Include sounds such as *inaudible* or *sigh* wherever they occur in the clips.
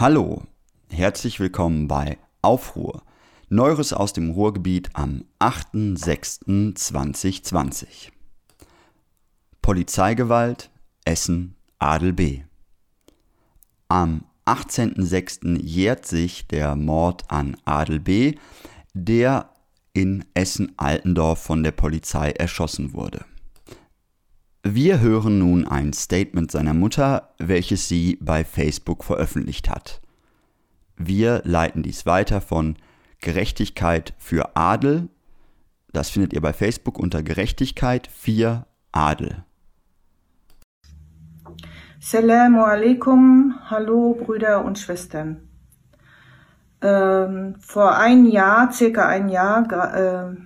Hallo, herzlich willkommen bei Aufruhr. Neueres aus dem Ruhrgebiet am 8.6.2020. Polizeigewalt, Essen, Adel B. Am 18.06. jährt sich der Mord an Adel B., der in Essen-Altendorf von der Polizei erschossen wurde. Wir hören nun ein Statement seiner Mutter, welches sie bei Facebook veröffentlicht hat. Wir leiten dies weiter von Gerechtigkeit für Adel. Das findet ihr bei Facebook unter Gerechtigkeit 4 Adel. Salamu alaikum, hallo Brüder und Schwestern. Ähm, vor ein Jahr, circa ein Jahr, äh,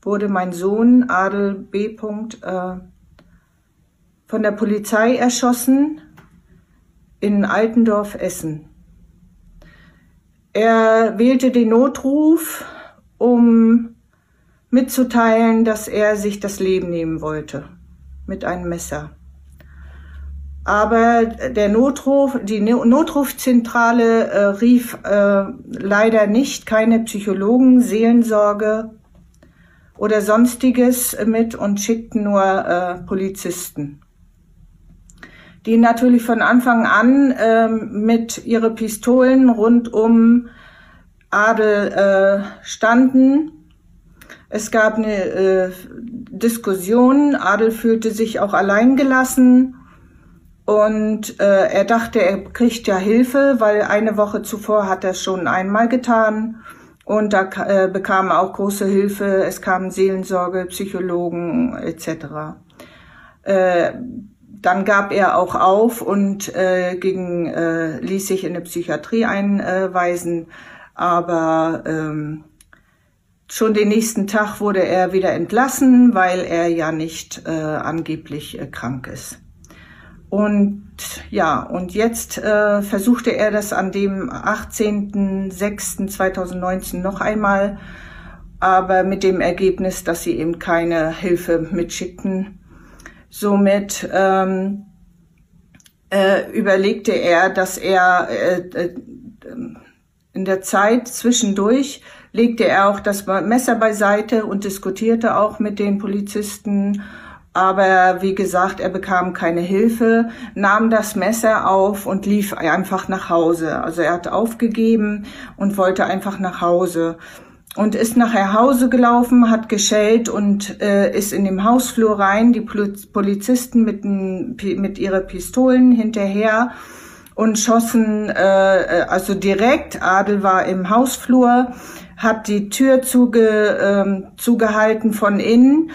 wurde mein Sohn Adel B. Äh, von der Polizei erschossen in Altendorf, Essen. Er wählte den Notruf, um mitzuteilen, dass er sich das Leben nehmen wollte mit einem Messer. Aber der Notruf, die Notrufzentrale äh, rief äh, leider nicht keine Psychologen, Seelensorge oder sonstiges mit und schickten nur äh, Polizisten die natürlich von Anfang an ähm, mit ihre Pistolen rund um Adel äh, standen. Es gab eine äh, Diskussion. Adel fühlte sich auch alleingelassen und äh, er dachte, er kriegt ja Hilfe, weil eine Woche zuvor hat er schon einmal getan. Und da äh, bekam er auch große Hilfe. Es kamen Seelensorge, Psychologen etc. Äh, dann gab er auch auf und äh, ging, äh, ließ sich in eine Psychiatrie einweisen. Aber ähm, schon den nächsten Tag wurde er wieder entlassen, weil er ja nicht äh, angeblich äh, krank ist. Und ja, und jetzt äh, versuchte er das an dem 18.06.2019 noch einmal, aber mit dem Ergebnis, dass sie eben keine Hilfe mitschickten Somit ähm, äh, überlegte er, dass er äh, äh, in der Zeit zwischendurch legte er auch das Messer beiseite und diskutierte auch mit den Polizisten. Aber wie gesagt, er bekam keine Hilfe, nahm das Messer auf und lief einfach nach Hause. Also er hat aufgegeben und wollte einfach nach Hause und ist nachher Hause gelaufen, hat geschellt und äh, ist in dem Hausflur rein. Die Polizisten mit, mit ihre Pistolen hinterher und schossen äh, also direkt. Adel war im Hausflur, hat die Tür zuge, äh, zugehalten von innen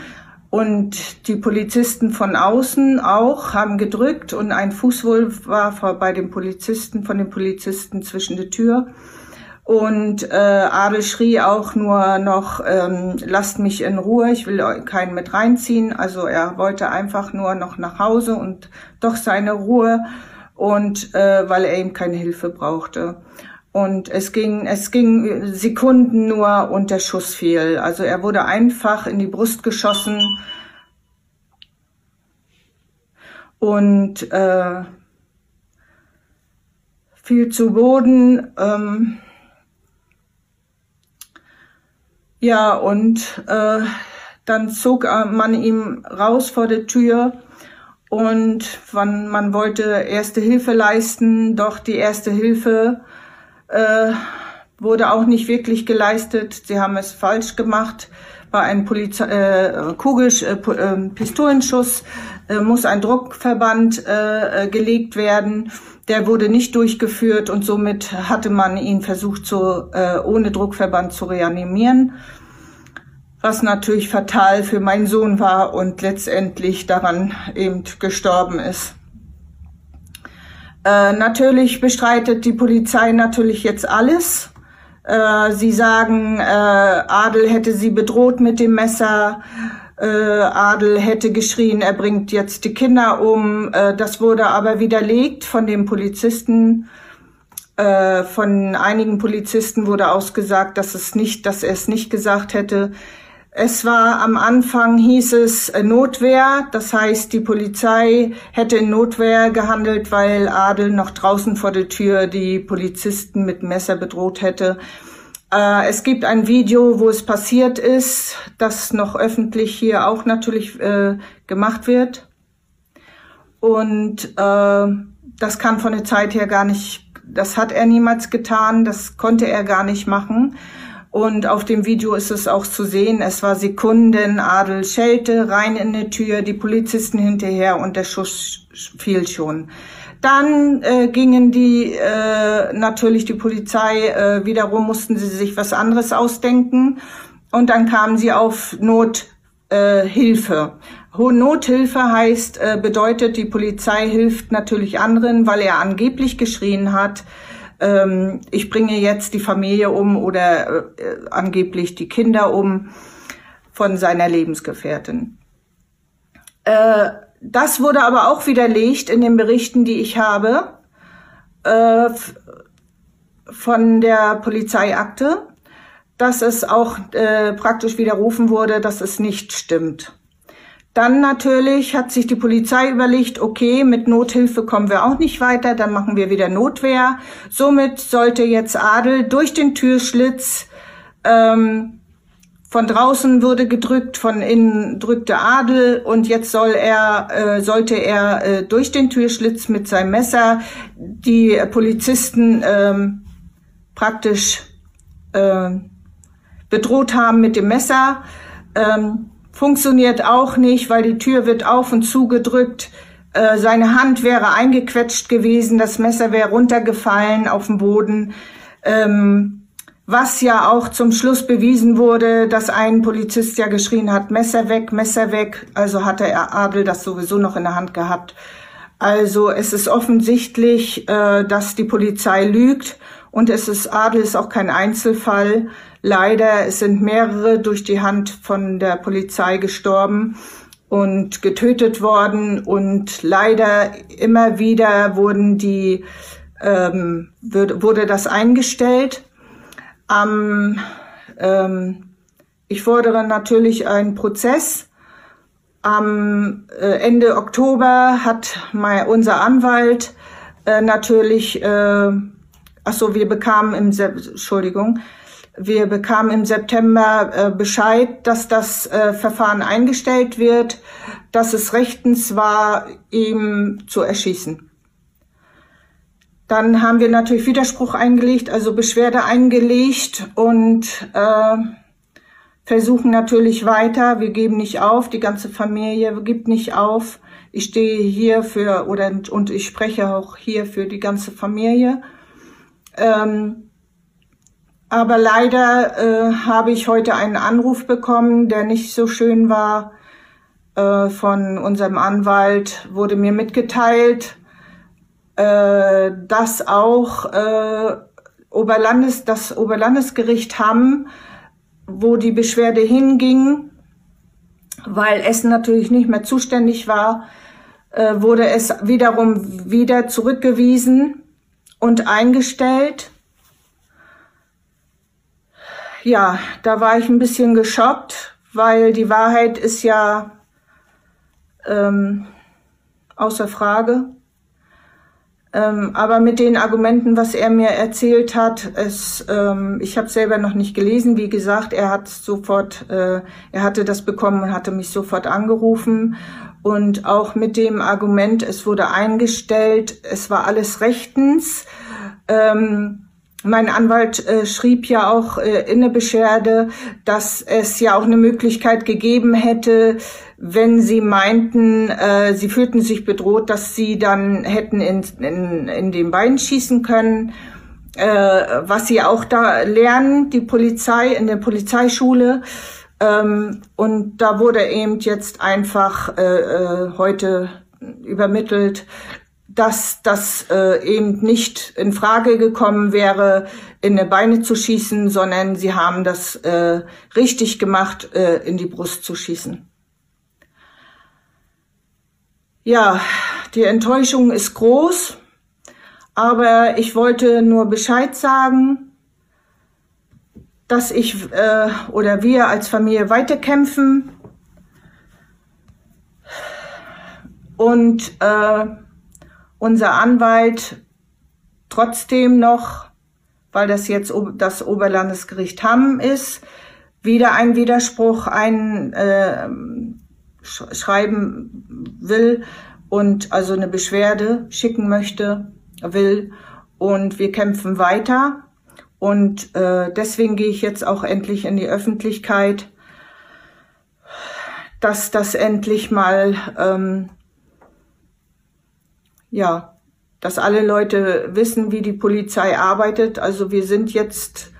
und die Polizisten von außen auch haben gedrückt und ein Fußwohl war bei den Polizisten von den Polizisten zwischen der Tür und äh, Adel schrie auch nur noch, ähm, lasst mich in Ruhe, ich will keinen mit reinziehen. Also er wollte einfach nur noch nach Hause und doch seine Ruhe und äh, weil er eben keine Hilfe brauchte. Und es ging, es ging Sekunden nur und der Schuss fiel. Also er wurde einfach in die Brust geschossen und äh, fiel zu Boden. Ähm, Ja, und äh, dann zog äh, man ihm raus vor der Tür und man, man wollte erste Hilfe leisten, doch die erste Hilfe äh, wurde auch nicht wirklich geleistet. Sie haben es falsch gemacht. Bei einem Polizei äh, Kugel äh, äh, Pistolenschuss äh, muss ein Druckverband äh, äh, gelegt werden. Der wurde nicht durchgeführt und somit hatte man ihn versucht, zu, äh, ohne Druckverband zu reanimieren, was natürlich fatal für meinen Sohn war und letztendlich daran eben gestorben ist. Äh, natürlich bestreitet die Polizei natürlich jetzt alles. Äh, sie sagen, äh, Adel hätte sie bedroht mit dem Messer äh, Adel hätte geschrien, er bringt jetzt die Kinder um. Äh, das wurde aber widerlegt von dem Polizisten. Äh, von einigen Polizisten wurde ausgesagt, dass es nicht, dass er es nicht gesagt hätte. Es war am Anfang hieß es äh, Notwehr, das heißt, die Polizei hätte in Notwehr gehandelt, weil Adel noch draußen vor der Tür die Polizisten mit Messer bedroht hätte. Äh, es gibt ein Video, wo es passiert ist, das noch öffentlich hier auch natürlich äh, gemacht wird. Und äh, das kann von der Zeit her gar nicht, das hat er niemals getan, das konnte er gar nicht machen. Und auf dem Video ist es auch zu sehen, es war Sekunden, Adel schellte rein in die Tür, die Polizisten hinterher und der Schuss fiel schon. Dann äh, gingen die, äh, natürlich die Polizei, äh, wiederum mussten sie sich was anderes ausdenken. Und dann kamen sie auf Nothilfe. Äh, Nothilfe heißt, äh, bedeutet, die Polizei hilft natürlich anderen, weil er angeblich geschrien hat, ähm, ich bringe jetzt die Familie um oder äh, angeblich die Kinder um von seiner Lebensgefährtin. Äh, das wurde aber auch widerlegt in den Berichten, die ich habe äh, von der Polizeiakte, dass es auch äh, praktisch widerrufen wurde, dass es nicht stimmt. Dann natürlich hat sich die Polizei überlegt, okay, mit Nothilfe kommen wir auch nicht weiter, dann machen wir wieder Notwehr. Somit sollte jetzt Adel durch den Türschlitz, ähm, von draußen wurde gedrückt, von innen drückte Adel und jetzt soll er, äh, sollte er äh, durch den Türschlitz mit seinem Messer die Polizisten ähm, praktisch äh, bedroht haben mit dem Messer. Ähm, funktioniert auch nicht, weil die Tür wird auf und zugedrückt. Äh, seine Hand wäre eingequetscht gewesen, das Messer wäre runtergefallen auf den Boden. Ähm, was ja auch zum Schluss bewiesen wurde, dass ein Polizist ja geschrien hat, Messer weg, Messer weg. Also hatte er Adel das sowieso noch in der Hand gehabt. Also es ist offensichtlich, äh, dass die Polizei lügt und es ist Adel ist auch kein Einzelfall. Leider es sind mehrere durch die Hand von der Polizei gestorben und getötet worden und leider immer wieder wurden die ähm, wurde das eingestellt. Am, ähm, ich fordere natürlich einen Prozess. Am äh, Ende Oktober hat mein, unser Anwalt äh, natürlich, äh, ach so, wir bekamen im, Se Entschuldigung, wir bekamen im September äh, Bescheid, dass das äh, Verfahren eingestellt wird, dass es rechtens war, ihm zu erschießen. Dann haben wir natürlich Widerspruch eingelegt, also Beschwerde eingelegt und äh, versuchen natürlich weiter. Wir geben nicht auf, die ganze Familie gibt nicht auf. Ich stehe hier für oder und ich spreche auch hier für die ganze Familie. Ähm, aber leider äh, habe ich heute einen Anruf bekommen, der nicht so schön war. Äh, von unserem Anwalt wurde mir mitgeteilt, äh, dass auch äh, Oberlandes, das Oberlandesgericht Hamm, wo die Beschwerde hinging, weil Essen natürlich nicht mehr zuständig war, äh, wurde es wiederum wieder zurückgewiesen und eingestellt ja, da war ich ein bisschen geschockt, weil die Wahrheit ist ja ähm, außer Frage. Ähm, aber mit den Argumenten, was er mir erzählt hat, es, ähm, ich habe selber noch nicht gelesen. Wie gesagt, er hat sofort, äh, er hatte das bekommen und hatte mich sofort angerufen. Und auch mit dem Argument, es wurde eingestellt, es war alles rechtens. Ähm, mein Anwalt äh, schrieb ja auch äh, in der Beschwerde, dass es ja auch eine Möglichkeit gegeben hätte, wenn sie meinten, äh, sie fühlten sich bedroht, dass sie dann hätten in, in, in den Bein schießen können. Äh, was sie auch da lernen, die Polizei in der Polizeischule. Ähm, und da wurde eben jetzt einfach äh, äh heute übermittelt, dass das äh, eben nicht in Frage gekommen wäre, in die Beine zu schießen, sondern sie haben das äh, richtig gemacht, äh, in die Brust zu schießen. Ja, die Enttäuschung ist groß, aber ich wollte nur Bescheid sagen. dass ich äh, oder wir als Familie weiterkämpfen und äh, unser Anwalt trotzdem noch, weil das jetzt das Oberlandesgericht Hamm ist, wieder ein Widerspruch ein äh, schreiben will und also eine Beschwerde schicken möchte, will. Und wir kämpfen weiter. Und äh, deswegen gehe ich jetzt auch endlich in die Öffentlichkeit, dass das endlich mal, ähm, ja, dass alle Leute wissen, wie die Polizei arbeitet. Also wir sind jetzt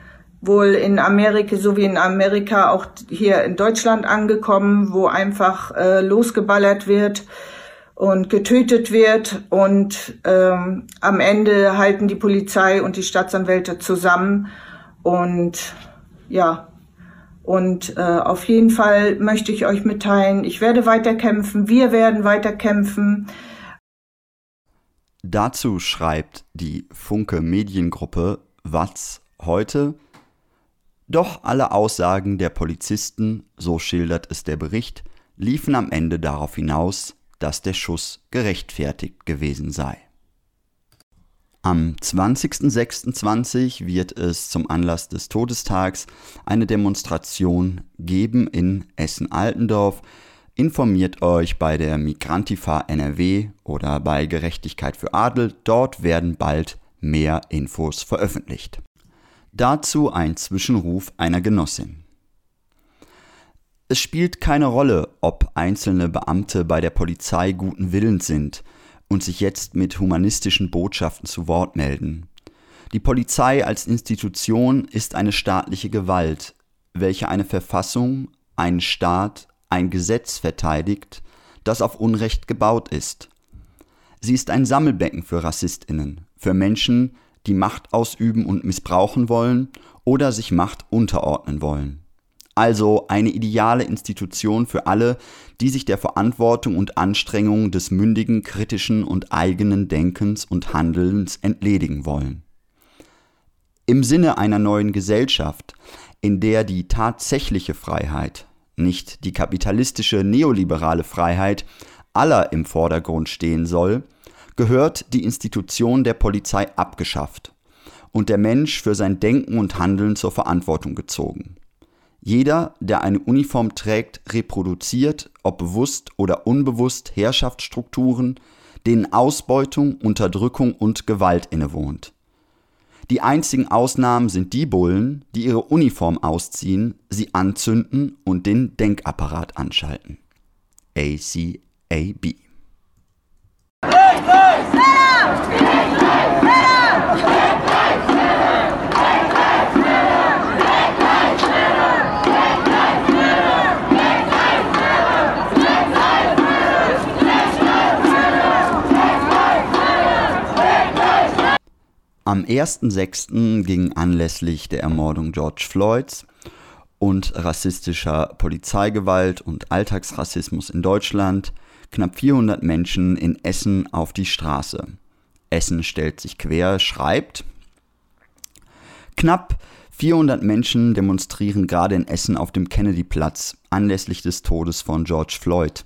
wohl in Amerika, so wie in Amerika, auch hier in Deutschland angekommen, wo einfach äh, losgeballert wird und getötet wird. Und ähm, am Ende halten die Polizei und die Staatsanwälte zusammen. Und ja, und äh, auf jeden Fall möchte ich euch mitteilen, ich werde weiterkämpfen, wir werden weiterkämpfen. Dazu schreibt die Funke Mediengruppe was heute doch alle Aussagen der Polizisten, so schildert es der Bericht, liefen am Ende darauf hinaus, dass der Schuss gerechtfertigt gewesen sei. Am 20.06.20 wird es zum Anlass des Todestags eine Demonstration geben in Essen-Altendorf. Informiert euch bei der Migrantifa NRW oder bei Gerechtigkeit für Adel, dort werden bald mehr Infos veröffentlicht. Dazu ein Zwischenruf einer Genossin. Es spielt keine Rolle, ob einzelne Beamte bei der Polizei guten Willens sind und sich jetzt mit humanistischen Botschaften zu Wort melden. Die Polizei als Institution ist eine staatliche Gewalt, welche eine Verfassung, einen Staat, ein Gesetz verteidigt, das auf Unrecht gebaut ist. Sie ist ein Sammelbecken für Rassistinnen, für Menschen, die Macht ausüben und missbrauchen wollen oder sich Macht unterordnen wollen. Also eine ideale Institution für alle, die sich der Verantwortung und Anstrengung des mündigen, kritischen und eigenen Denkens und Handelns entledigen wollen. Im Sinne einer neuen Gesellschaft, in der die tatsächliche Freiheit, nicht die kapitalistische neoliberale Freiheit aller im Vordergrund stehen soll, gehört die Institution der Polizei abgeschafft und der Mensch für sein Denken und Handeln zur Verantwortung gezogen. Jeder, der eine Uniform trägt, reproduziert, ob bewusst oder unbewusst, Herrschaftsstrukturen, denen Ausbeutung, Unterdrückung und Gewalt innewohnt. Die einzigen Ausnahmen sind die Bullen, die ihre Uniform ausziehen, sie anzünden und den Denkapparat anschalten. ACAB am 1.6. ging anlässlich der Ermordung George Floyds und rassistischer Polizeigewalt und Alltagsrassismus in Deutschland knapp 400 Menschen in Essen auf die Straße. Essen stellt sich quer, schreibt, knapp 400 Menschen demonstrieren gerade in Essen auf dem Kennedyplatz anlässlich des Todes von George Floyd.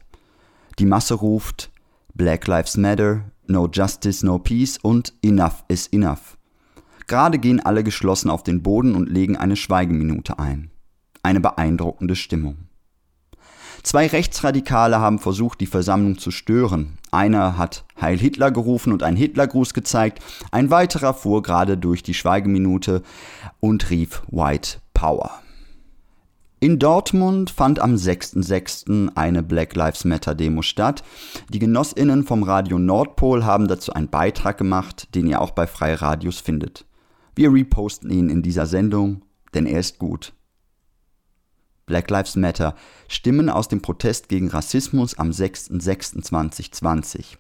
Die Masse ruft Black Lives Matter, No Justice, No Peace und Enough is Enough. Gerade gehen alle geschlossen auf den Boden und legen eine Schweigeminute ein. Eine beeindruckende Stimmung. Zwei Rechtsradikale haben versucht, die Versammlung zu stören. Einer hat Heil Hitler gerufen und einen Hitlergruß gezeigt, ein weiterer fuhr gerade durch die Schweigeminute und rief White Power. In Dortmund fand am 6.6. eine Black Lives Matter Demo statt. Die Genossinnen vom Radio Nordpol haben dazu einen Beitrag gemacht, den ihr auch bei Freiradios findet. Wir reposten ihn in dieser Sendung, denn er ist gut. Black Lives Matter, Stimmen aus dem Protest gegen Rassismus am 6.06.2020.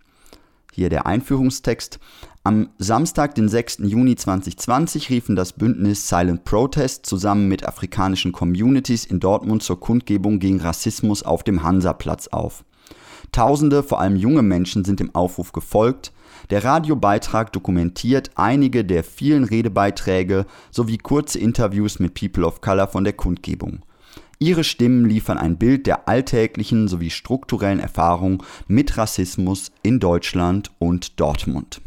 Hier der Einführungstext. Am Samstag, den 6. Juni 2020, riefen das Bündnis Silent Protest zusammen mit afrikanischen Communities in Dortmund zur Kundgebung gegen Rassismus auf dem Hansaplatz auf. Tausende, vor allem junge Menschen, sind dem Aufruf gefolgt. Der Radiobeitrag dokumentiert einige der vielen Redebeiträge sowie kurze Interviews mit People of Color von der Kundgebung. Ihre Stimmen liefern ein Bild der alltäglichen sowie strukturellen Erfahrung mit Rassismus in Deutschland und Dortmund.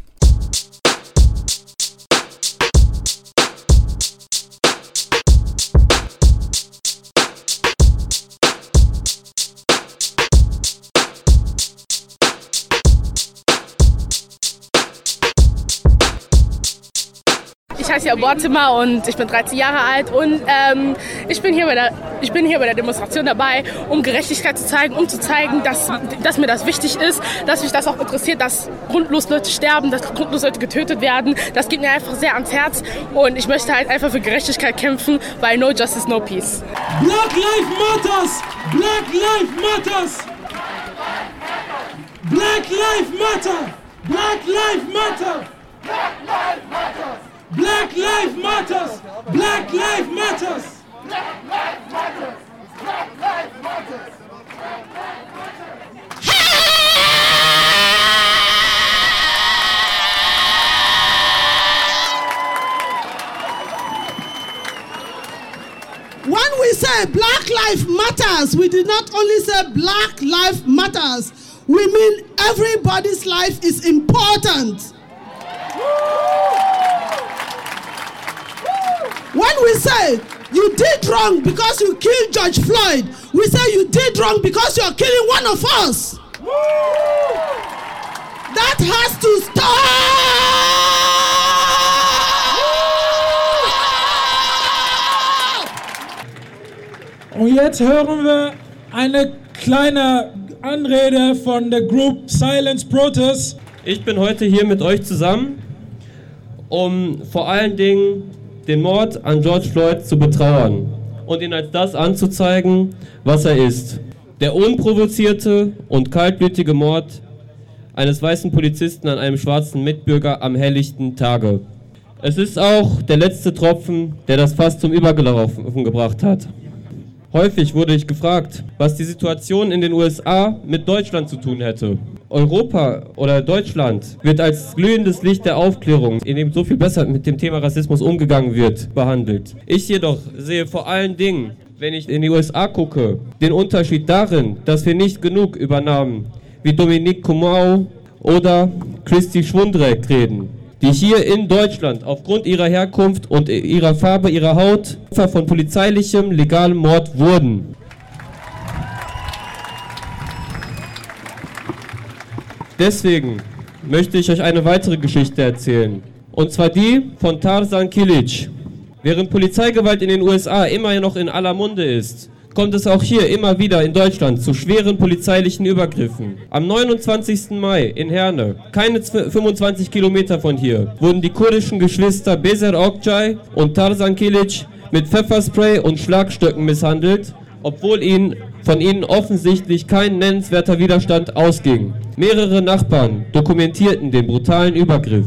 Heiße Jabor Zimmer und ich bin 13 Jahre alt und ähm, ich, bin hier bei der, ich bin hier bei der Demonstration dabei, um Gerechtigkeit zu zeigen, um zu zeigen, dass, dass mir das wichtig ist, dass mich das auch interessiert, dass grundlos Leute sterben, dass grundlos Leute getötet werden. Das geht mir einfach sehr ans Herz und ich möchte halt einfach für Gerechtigkeit kämpfen, weil no justice, no peace. Black Lives Matters! Black Lives Matters! Black Lives Matter! Black Lives Matter! Black Lives Matter! Black life Matters! Black life Matters! Black life Matters! Black life Matters! When we say Black life Matters, we did not only say Black life Matters, we mean everybody's life is important. When we say you did wrong because you killed George Floyd, we say you did wrong because you're killing one of us. That has to stop! Und jetzt hören wir eine kleine Anrede von der Group Silence Protest. Ich bin heute hier mit euch zusammen, um vor allen Dingen den Mord an George Floyd zu betrauern und ihn als das anzuzeigen, was er ist. Der unprovozierte und kaltblütige Mord eines weißen Polizisten an einem schwarzen Mitbürger am helllichten Tage. Es ist auch der letzte Tropfen, der das Fass zum Übergelaufen gebracht hat. Häufig wurde ich gefragt, was die Situation in den USA mit Deutschland zu tun hätte. Europa oder Deutschland wird als glühendes Licht der Aufklärung, in dem so viel besser mit dem Thema Rassismus umgegangen wird, behandelt. Ich jedoch sehe vor allen Dingen, wenn ich in die USA gucke, den Unterschied darin, dass wir nicht genug über Namen wie Dominique Kumau oder Christy Schwundreck reden die hier in Deutschland aufgrund ihrer Herkunft und ihrer Farbe ihrer Haut Opfer von polizeilichem legalem Mord wurden. Deswegen möchte ich euch eine weitere Geschichte erzählen. Und zwar die von Tarzan Kilic. Während Polizeigewalt in den USA immer noch in aller Munde ist, kommt es auch hier immer wieder in Deutschland zu schweren polizeilichen Übergriffen. Am 29. Mai in Herne, keine 25 Kilometer von hier, wurden die kurdischen Geschwister Bezer Okcay und Tarzan Kilic mit Pfefferspray und Schlagstöcken misshandelt, obwohl ihnen von ihnen offensichtlich kein nennenswerter Widerstand ausging. Mehrere Nachbarn dokumentierten den brutalen Übergriff.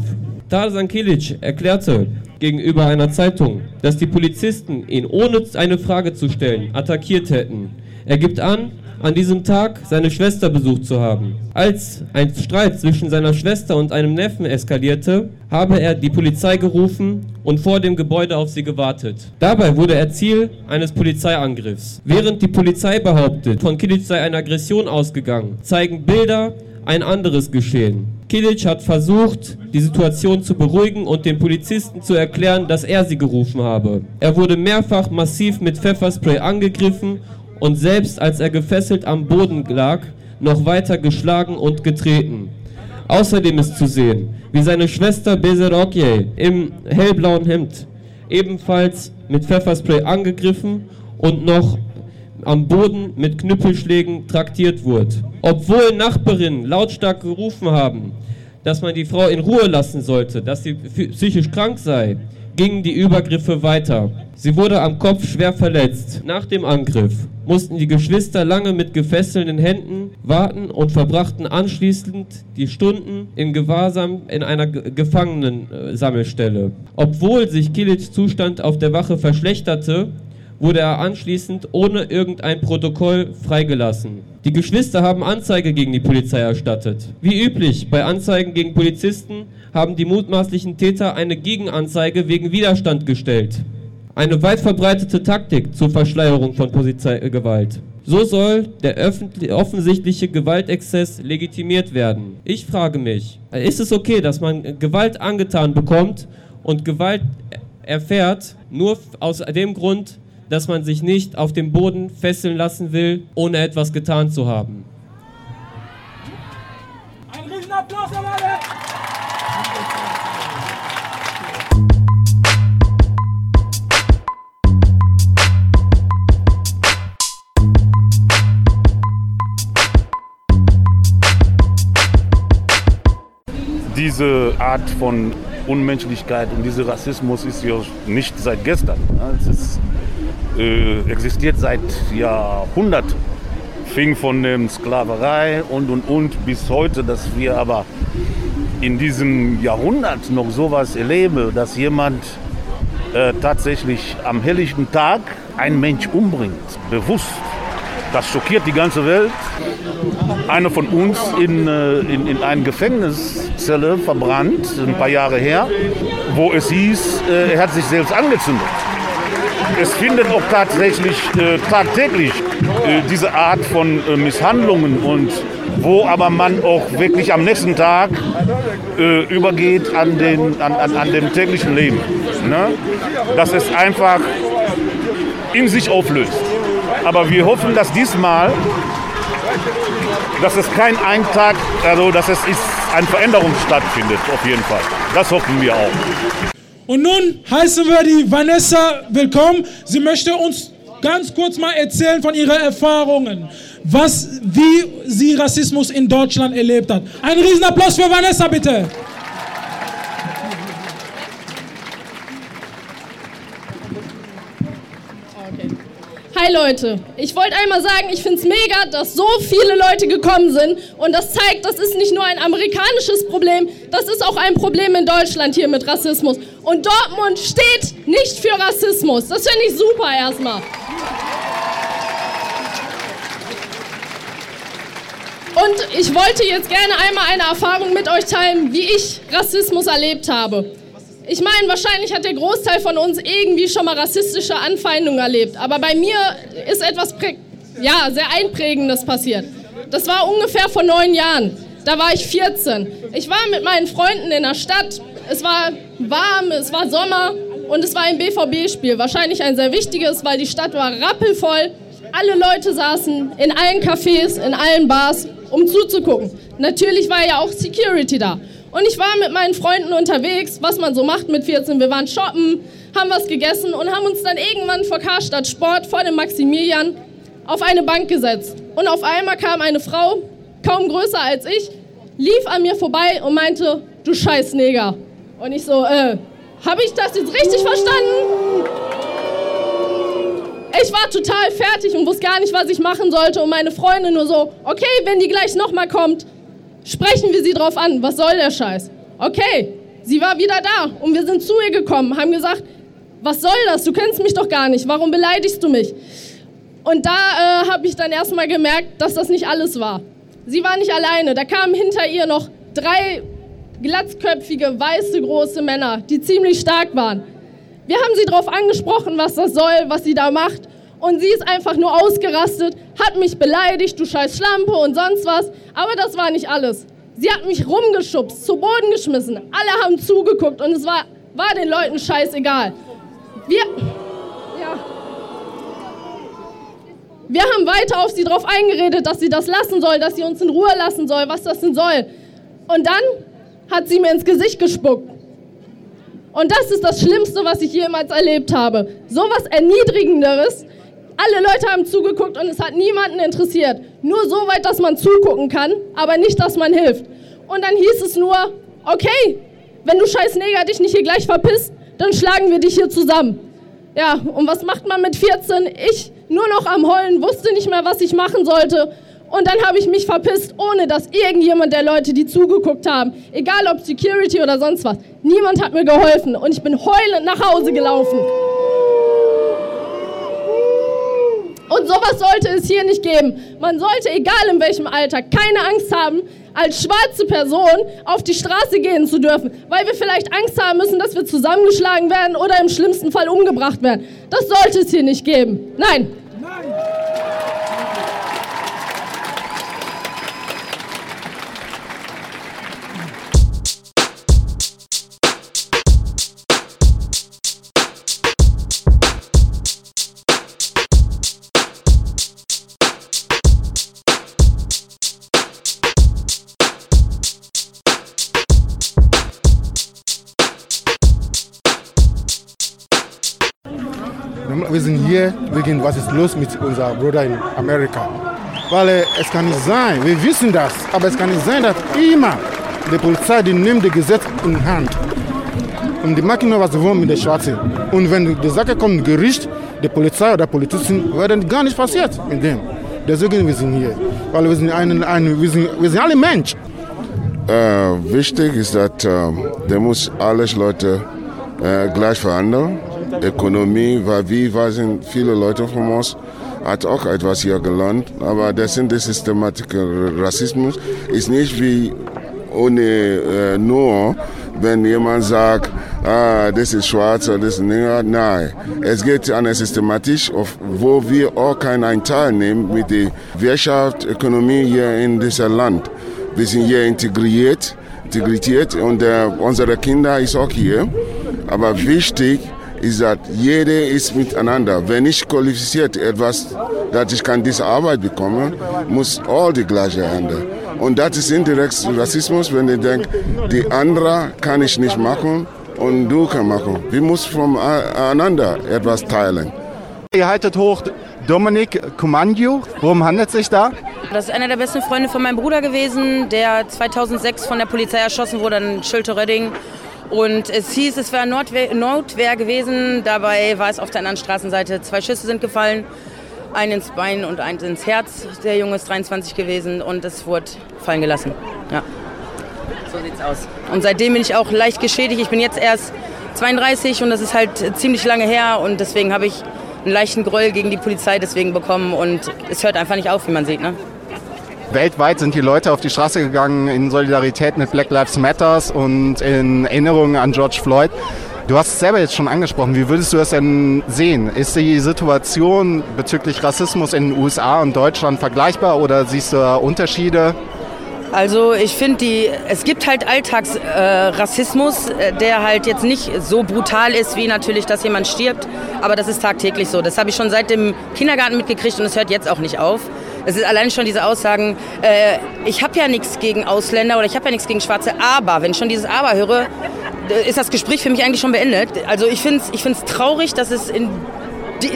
Tarzan Kilic erklärte, gegenüber einer Zeitung, dass die Polizisten ihn ohne eine Frage zu stellen attackiert hätten. Er gibt an, an diesem Tag seine Schwester besucht zu haben. Als ein Streit zwischen seiner Schwester und einem Neffen eskalierte, habe er die Polizei gerufen und vor dem Gebäude auf sie gewartet. Dabei wurde er Ziel eines Polizeiangriffs. Während die Polizei behauptet, von Kilic sei eine Aggression ausgegangen, zeigen Bilder ein anderes Geschehen. Kilic hat versucht, die Situation zu beruhigen und den Polizisten zu erklären, dass er sie gerufen habe. Er wurde mehrfach massiv mit Pfefferspray angegriffen und selbst als er gefesselt am Boden lag, noch weiter geschlagen und getreten. Außerdem ist zu sehen, wie seine Schwester Bezerokye im hellblauen Hemd ebenfalls mit Pfefferspray angegriffen und noch am Boden mit Knüppelschlägen traktiert wurde. Obwohl Nachbarinnen lautstark gerufen haben, dass man die Frau in Ruhe lassen sollte, dass sie psychisch krank sei, gingen die Übergriffe weiter. Sie wurde am Kopf schwer verletzt. Nach dem Angriff mussten die Geschwister lange mit gefesselten Händen warten und verbrachten anschließend die Stunden in Gewahrsam in einer Gefangenensammelstelle. Obwohl sich Kilic Zustand auf der Wache verschlechterte, wurde er anschließend ohne irgendein Protokoll freigelassen. Die Geschwister haben Anzeige gegen die Polizei erstattet. Wie üblich bei Anzeigen gegen Polizisten haben die mutmaßlichen Täter eine Gegenanzeige wegen Widerstand gestellt. Eine weit verbreitete Taktik zur Verschleierung von Polizeigewalt. So soll der offensichtliche Gewaltexzess legitimiert werden. Ich frage mich, ist es okay, dass man Gewalt angetan bekommt und Gewalt erfährt, nur aus dem Grund, dass man sich nicht auf dem Boden fesseln lassen will, ohne etwas getan zu haben. Ein Riesenapplaus an alle! Diese Art von Unmenschlichkeit und dieser Rassismus ist ja nicht seit gestern. Es ist, äh, existiert seit Jahrhunderten. Fing von der Sklaverei und und und bis heute, dass wir aber in diesem Jahrhundert noch sowas erleben, dass jemand äh, tatsächlich am helllichten Tag einen Mensch umbringt, bewusst. Das schockiert die ganze Welt. Einer von uns in, äh, in, in eine Gefängniszelle verbrannt, ein paar Jahre her, wo es hieß, äh, er hat sich selbst angezündet. Es findet auch tatsächlich äh, tagtäglich äh, diese Art von äh, Misshandlungen und wo aber man auch wirklich am nächsten Tag äh, übergeht an, den, an, an, an dem täglichen Leben. Ne? Dass es einfach in sich auflöst. Aber wir hoffen, dass diesmal, dass es kein Eintag, also dass es ist, eine Veränderung stattfindet, auf jeden Fall. Das hoffen wir auch. Und nun heißen wir die Vanessa willkommen. Sie möchte uns ganz kurz mal erzählen von ihren Erfahrungen, was, wie sie Rassismus in Deutschland erlebt hat. Ein Riesenapplaus für Vanessa, bitte. Hi Leute, ich wollte einmal sagen, ich finde es mega, dass so viele Leute gekommen sind und das zeigt, das ist nicht nur ein amerikanisches Problem, das ist auch ein Problem in Deutschland hier mit Rassismus. Und Dortmund steht nicht für Rassismus. Das finde ich super erstmal. Und ich wollte jetzt gerne einmal eine Erfahrung mit euch teilen, wie ich Rassismus erlebt habe. Ich meine, wahrscheinlich hat der Großteil von uns irgendwie schon mal rassistische Anfeindungen erlebt. Aber bei mir ist etwas ja, sehr Einprägendes passiert. Das war ungefähr vor neun Jahren. Da war ich 14. Ich war mit meinen Freunden in der Stadt. Es war warm, es war Sommer und es war ein BVB-Spiel. Wahrscheinlich ein sehr wichtiges, weil die Stadt war rappelvoll. Alle Leute saßen in allen Cafés, in allen Bars, um zuzugucken. Natürlich war ja auch Security da. Und ich war mit meinen Freunden unterwegs, was man so macht mit 14. Wir waren shoppen, haben was gegessen und haben uns dann irgendwann vor Karstadt Sport vor dem Maximilian auf eine Bank gesetzt. Und auf einmal kam eine Frau, kaum größer als ich, lief an mir vorbei und meinte, du scheiß Neger. Und ich so, äh, habe ich das jetzt richtig verstanden? Ich war total fertig und wusste gar nicht, was ich machen sollte. Und meine Freundin nur so, okay, wenn die gleich nochmal kommt, Sprechen wir sie drauf an. Was soll der Scheiß? Okay, sie war wieder da und wir sind zu ihr gekommen, haben gesagt, was soll das? Du kennst mich doch gar nicht. Warum beleidigst du mich? Und da äh, habe ich dann erstmal gemerkt, dass das nicht alles war. Sie war nicht alleine. Da kamen hinter ihr noch drei glatzköpfige, weiße, große Männer, die ziemlich stark waren. Wir haben sie darauf angesprochen, was das soll, was sie da macht. Und sie ist einfach nur ausgerastet, hat mich beleidigt, du scheiß Schlampe und sonst was. Aber das war nicht alles. Sie hat mich rumgeschubst, zu Boden geschmissen. Alle haben zugeguckt und es war, war den Leuten scheißegal. Wir, ja. Wir haben weiter auf sie drauf eingeredet, dass sie das lassen soll, dass sie uns in Ruhe lassen soll, was das denn soll. Und dann hat sie mir ins Gesicht gespuckt. Und das ist das Schlimmste, was ich jemals erlebt habe. So was Erniedrigenderes alle Leute haben zugeguckt und es hat niemanden interessiert. Nur so weit, dass man zugucken kann, aber nicht, dass man hilft. Und dann hieß es nur, okay, wenn du scheiß Neger dich nicht hier gleich verpisst, dann schlagen wir dich hier zusammen. Ja, und was macht man mit 14? Ich nur noch am Heulen, wusste nicht mehr, was ich machen sollte. Und dann habe ich mich verpisst, ohne dass irgendjemand der Leute, die zugeguckt haben, egal ob Security oder sonst was, niemand hat mir geholfen. Und ich bin heulend nach Hause gelaufen. Und sowas sollte es hier nicht geben. Man sollte, egal in welchem Alter, keine Angst haben, als schwarze Person auf die Straße gehen zu dürfen, weil wir vielleicht Angst haben müssen, dass wir zusammengeschlagen werden oder im schlimmsten Fall umgebracht werden. Das sollte es hier nicht geben. Nein. Wir sind hier wegen was ist los mit unserem Bruder in Amerika. Weil äh, es kann nicht sein, wir wissen das, aber es kann nicht sein, dass immer die Polizei die nimmt das Gesetz in Hand. Und die machen nur was sie wollen mit der Schwarzen. Und wenn die Sache kommt, Gericht, die Polizei oder Polizisten, werden gar nicht passiert mit dem. Deswegen wir sind hier. Weil wir sind, ein, ein, wir sind, wir sind alle Menschen. Äh, wichtig ist, dass äh, alle Leute äh, gleich verhandeln Ökonomie, weil wie sind viele Leute von uns, hat auch etwas hier gelernt. Aber das sind die Systematik Rassismus ist nicht wie ohne äh, nur, wenn jemand sagt, ah, das ist schwarz oder das ist Neger. Nein, es geht an eine Systematik, wo wir auch keinen teilnehmen mit der Wirtschaft, Ökonomie hier in diesem Land. Wir sind hier integriert, integriert und äh, unsere Kinder ist auch hier. Aber wichtig, ist, dass jeder ist miteinander. Wenn ich qualifiziert etwas, dass ich kann diese Arbeit bekommen, muss all die gleiche handeln. Und das ist indirekt Rassismus, wenn ich denke, die andere kann ich nicht machen und du kannst machen. Wir müssen voneinander etwas teilen. Ihr haltet hoch Dominik Kumanju. Worum handelt es sich da? Das ist einer der besten Freunde von meinem Bruder gewesen, der 2006 von der Polizei erschossen wurde in Schilteredding. Und es hieß, es wäre Notwehr, Notwehr gewesen. Dabei war es auf der anderen Straßenseite. Zwei Schüsse sind gefallen. Ein ins Bein und eins ins Herz. Der Junge ist 23 gewesen und es wurde fallen gelassen. Ja. So sieht's aus. Und seitdem bin ich auch leicht geschädigt. Ich bin jetzt erst 32 und das ist halt ziemlich lange her und deswegen habe ich einen leichten Groll gegen die Polizei deswegen bekommen und es hört einfach nicht auf, wie man sieht. Ne? Weltweit sind die Leute auf die Straße gegangen in Solidarität mit Black Lives Matters und in Erinnerung an George Floyd. Du hast es selber jetzt schon angesprochen. Wie würdest du das denn sehen? Ist die Situation bezüglich Rassismus in den USA und Deutschland vergleichbar oder siehst du Unterschiede? Also ich finde, es gibt halt Alltagsrassismus, äh, der halt jetzt nicht so brutal ist, wie natürlich, dass jemand stirbt. Aber das ist tagtäglich so. Das habe ich schon seit dem Kindergarten mitgekriegt und es hört jetzt auch nicht auf. Es ist allein schon diese Aussagen, äh, ich habe ja nichts gegen Ausländer oder ich habe ja nichts gegen Schwarze, aber wenn ich schon dieses Aber höre, äh, ist das Gespräch für mich eigentlich schon beendet. Also ich finde es ich find's traurig, dass es in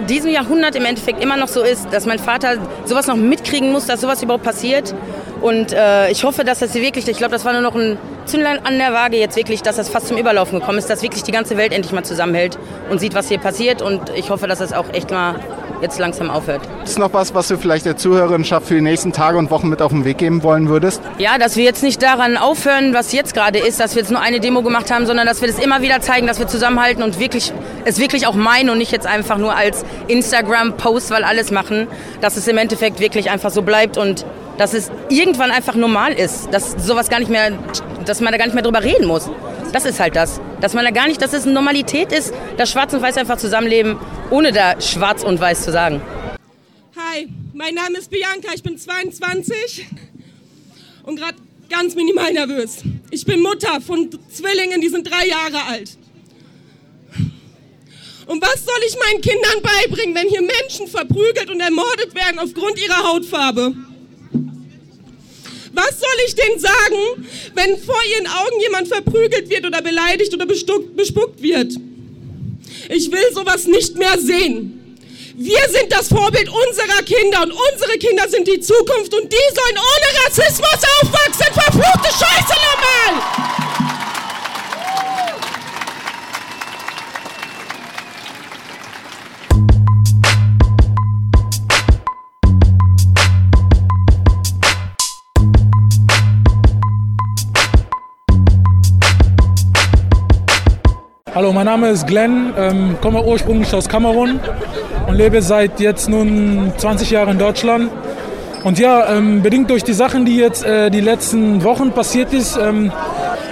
diesem Jahrhundert im Endeffekt immer noch so ist, dass mein Vater sowas noch mitkriegen muss, dass sowas überhaupt passiert. Und äh, ich hoffe, dass das wirklich, ich glaube, das war nur noch ein Zündlein an der Waage jetzt wirklich, dass das fast zum Überlaufen gekommen ist, dass wirklich die ganze Welt endlich mal zusammenhält und sieht, was hier passiert. Und ich hoffe, dass das auch echt mal jetzt langsam aufhört. Ist noch was, was du vielleicht der Zuhörerinschaft für die nächsten Tage und Wochen mit auf den Weg geben wollen würdest? Ja, dass wir jetzt nicht daran aufhören, was jetzt gerade ist, dass wir jetzt nur eine Demo gemacht haben, sondern dass wir das immer wieder zeigen, dass wir zusammenhalten und wirklich, es wirklich auch meinen und nicht jetzt einfach nur als Instagram-Post, weil alles machen, dass es im Endeffekt wirklich einfach so bleibt und dass es irgendwann einfach normal ist, dass sowas gar nicht mehr, dass man da gar nicht mehr drüber reden muss. Das ist halt das. Dass man da gar nicht, dass es eine Normalität ist, dass Schwarz und Weiß einfach zusammenleben, ohne da Schwarz und Weiß zu sagen. Hi, mein Name ist Bianca, ich bin 22 und gerade ganz minimal nervös. Ich bin Mutter von Zwillingen, die sind drei Jahre alt. Und was soll ich meinen Kindern beibringen, wenn hier Menschen verprügelt und ermordet werden aufgrund ihrer Hautfarbe? Was soll ich denen sagen, wenn vor ihren Augen jemand verprügelt wird oder beleidigt oder bespuckt wird? Ich will sowas nicht mehr sehen. Wir sind das Vorbild unserer Kinder und unsere Kinder sind die Zukunft und die sollen ohne Rassismus aufwachsen. Verfluchte Scheiße nochmal! Hallo, mein Name ist Glenn, ähm, komme ursprünglich aus Kamerun und lebe seit jetzt nun 20 Jahren in Deutschland. Und ja, ähm, bedingt durch die Sachen, die jetzt äh, die letzten Wochen passiert ist, ähm,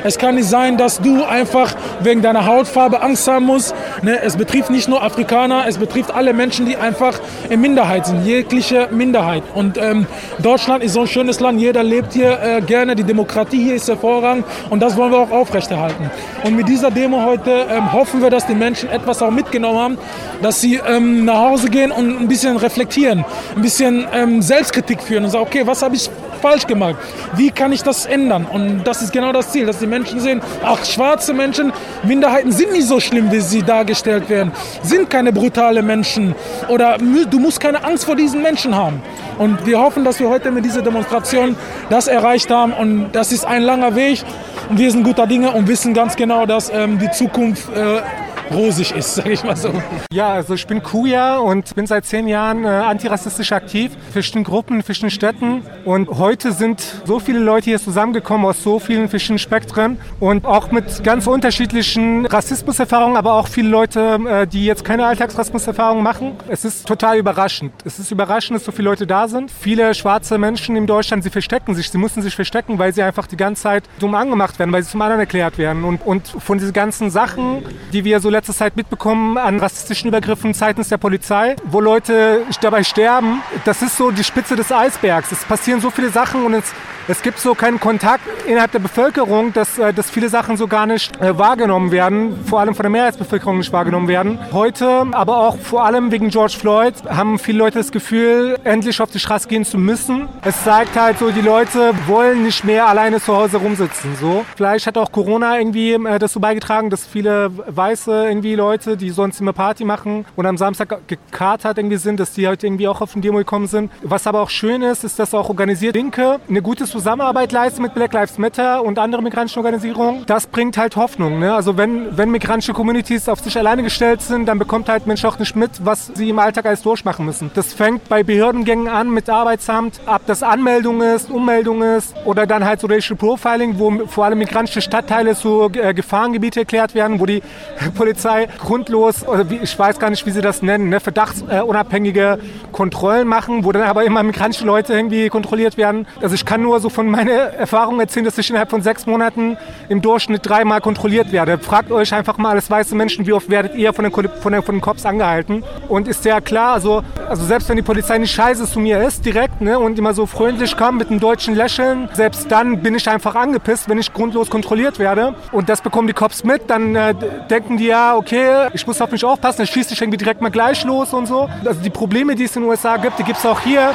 es kann nicht sein, dass du einfach wegen deiner Hautfarbe Angst haben musst. Ne? Es betrifft nicht nur Afrikaner, es betrifft alle Menschen, die einfach in Minderheit sind, jegliche Minderheit. Und ähm, Deutschland ist so ein schönes Land, jeder lebt hier äh, gerne, die Demokratie hier ist hervorragend und das wollen wir auch aufrechterhalten. Und mit dieser Demo heute ähm, hoffen wir, dass die Menschen etwas auch mitgenommen haben, dass sie ähm, nach Hause gehen und ein bisschen reflektieren, ein bisschen ähm, Selbstkritik führen und sagen, okay, was habe ich falsch gemacht? Wie kann ich das ändern? Und das ist genau das Ziel, dass die Menschen sehen, ach, schwarze Menschen, Minderheiten sind nicht so schlimm, wie sie dargestellt werden, sind keine brutale Menschen oder du musst keine Angst vor diesen Menschen haben. Und wir hoffen, dass wir heute mit dieser Demonstration das erreicht haben und das ist ein langer Weg und wir sind guter Dinge und wissen ganz genau, dass ähm, die Zukunft äh, rosig ist, sage ich mal so. Ja, also ich bin Kuya und bin seit zehn Jahren äh, antirassistisch aktiv, verschiedenen Gruppen, verschiedenen Städten. Und heute sind so viele Leute hier zusammengekommen aus so vielen verschiedenen Spektren und auch mit ganz unterschiedlichen Rassismuserfahrungen, aber auch viele Leute, äh, die jetzt keine Alltagsrassismuserfahrungen machen. Es ist total überraschend. Es ist überraschend, dass so viele Leute da sind. Viele schwarze Menschen in Deutschland, sie verstecken sich, sie müssen sich verstecken, weil sie einfach die ganze Zeit dumm angemacht werden, weil sie zum anderen erklärt werden. Und, und von diesen ganzen Sachen, die wir so letzter Zeit mitbekommen an rassistischen Übergriffen seitens der Polizei, wo Leute dabei sterben. Das ist so die Spitze des Eisbergs. Es passieren so viele Sachen und es es gibt so keinen Kontakt innerhalb der Bevölkerung, dass, äh, dass viele Sachen so gar nicht äh, wahrgenommen werden, vor allem von der Mehrheitsbevölkerung nicht wahrgenommen werden. Heute, aber auch vor allem wegen George Floyd, haben viele Leute das Gefühl, endlich auf die Straße gehen zu müssen. Es zeigt halt so, die Leute wollen nicht mehr alleine zu Hause rumsitzen. So. Vielleicht hat auch Corona irgendwie äh, dazu beigetragen, dass viele weiße irgendwie Leute, die sonst immer Party machen und am Samstag gekatert irgendwie sind, dass die heute irgendwie auch auf den Demo gekommen sind. Was aber auch schön ist, ist, dass auch organisiert Linke eine gute Zusammenarbeit leisten mit Black Lives Matter und anderen migrantischen Organisationen, das bringt halt Hoffnung. Ne? Also wenn, wenn migrantische Communities auf sich alleine gestellt sind, dann bekommt halt Mensch auch nicht mit, was sie im Alltag alles durchmachen müssen. Das fängt bei Behördengängen an mit Arbeitsamt, ab das Anmeldung ist, Ummeldung ist oder dann halt so Racial Profiling, wo vor allem migrantische Stadtteile zu äh, Gefahrengebiete erklärt werden, wo die *laughs* Polizei grundlos, oder wie, ich weiß gar nicht, wie sie das nennen, ne, verdachtsunabhängige Kontrollen machen, wo dann aber immer migrantische Leute irgendwie kontrolliert werden. Also ich kann nur so von meiner Erfahrung erzählen, dass ich innerhalb von sechs Monaten im Durchschnitt dreimal kontrolliert werde. Fragt euch einfach mal als weiße Menschen, wie oft werdet ihr von den, von den, von den Cops angehalten? Und ist ja klar, also, also selbst wenn die Polizei nicht scheiße zu mir ist, direkt, ne, und immer so freundlich kommt mit einem deutschen Lächeln, selbst dann bin ich einfach angepisst, wenn ich grundlos kontrolliert werde. Und das bekommen die Cops mit, dann äh, denken die ja, okay, ich muss auf mich aufpassen, dann schießt sich irgendwie direkt mal gleich los und so. Also die Probleme, die es in den USA gibt, die gibt es auch hier.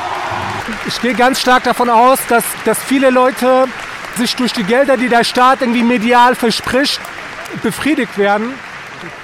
Ich gehe ganz stark davon aus, dass, dass viele Leute sich durch die Gelder, die der Staat irgendwie medial verspricht, befriedigt werden.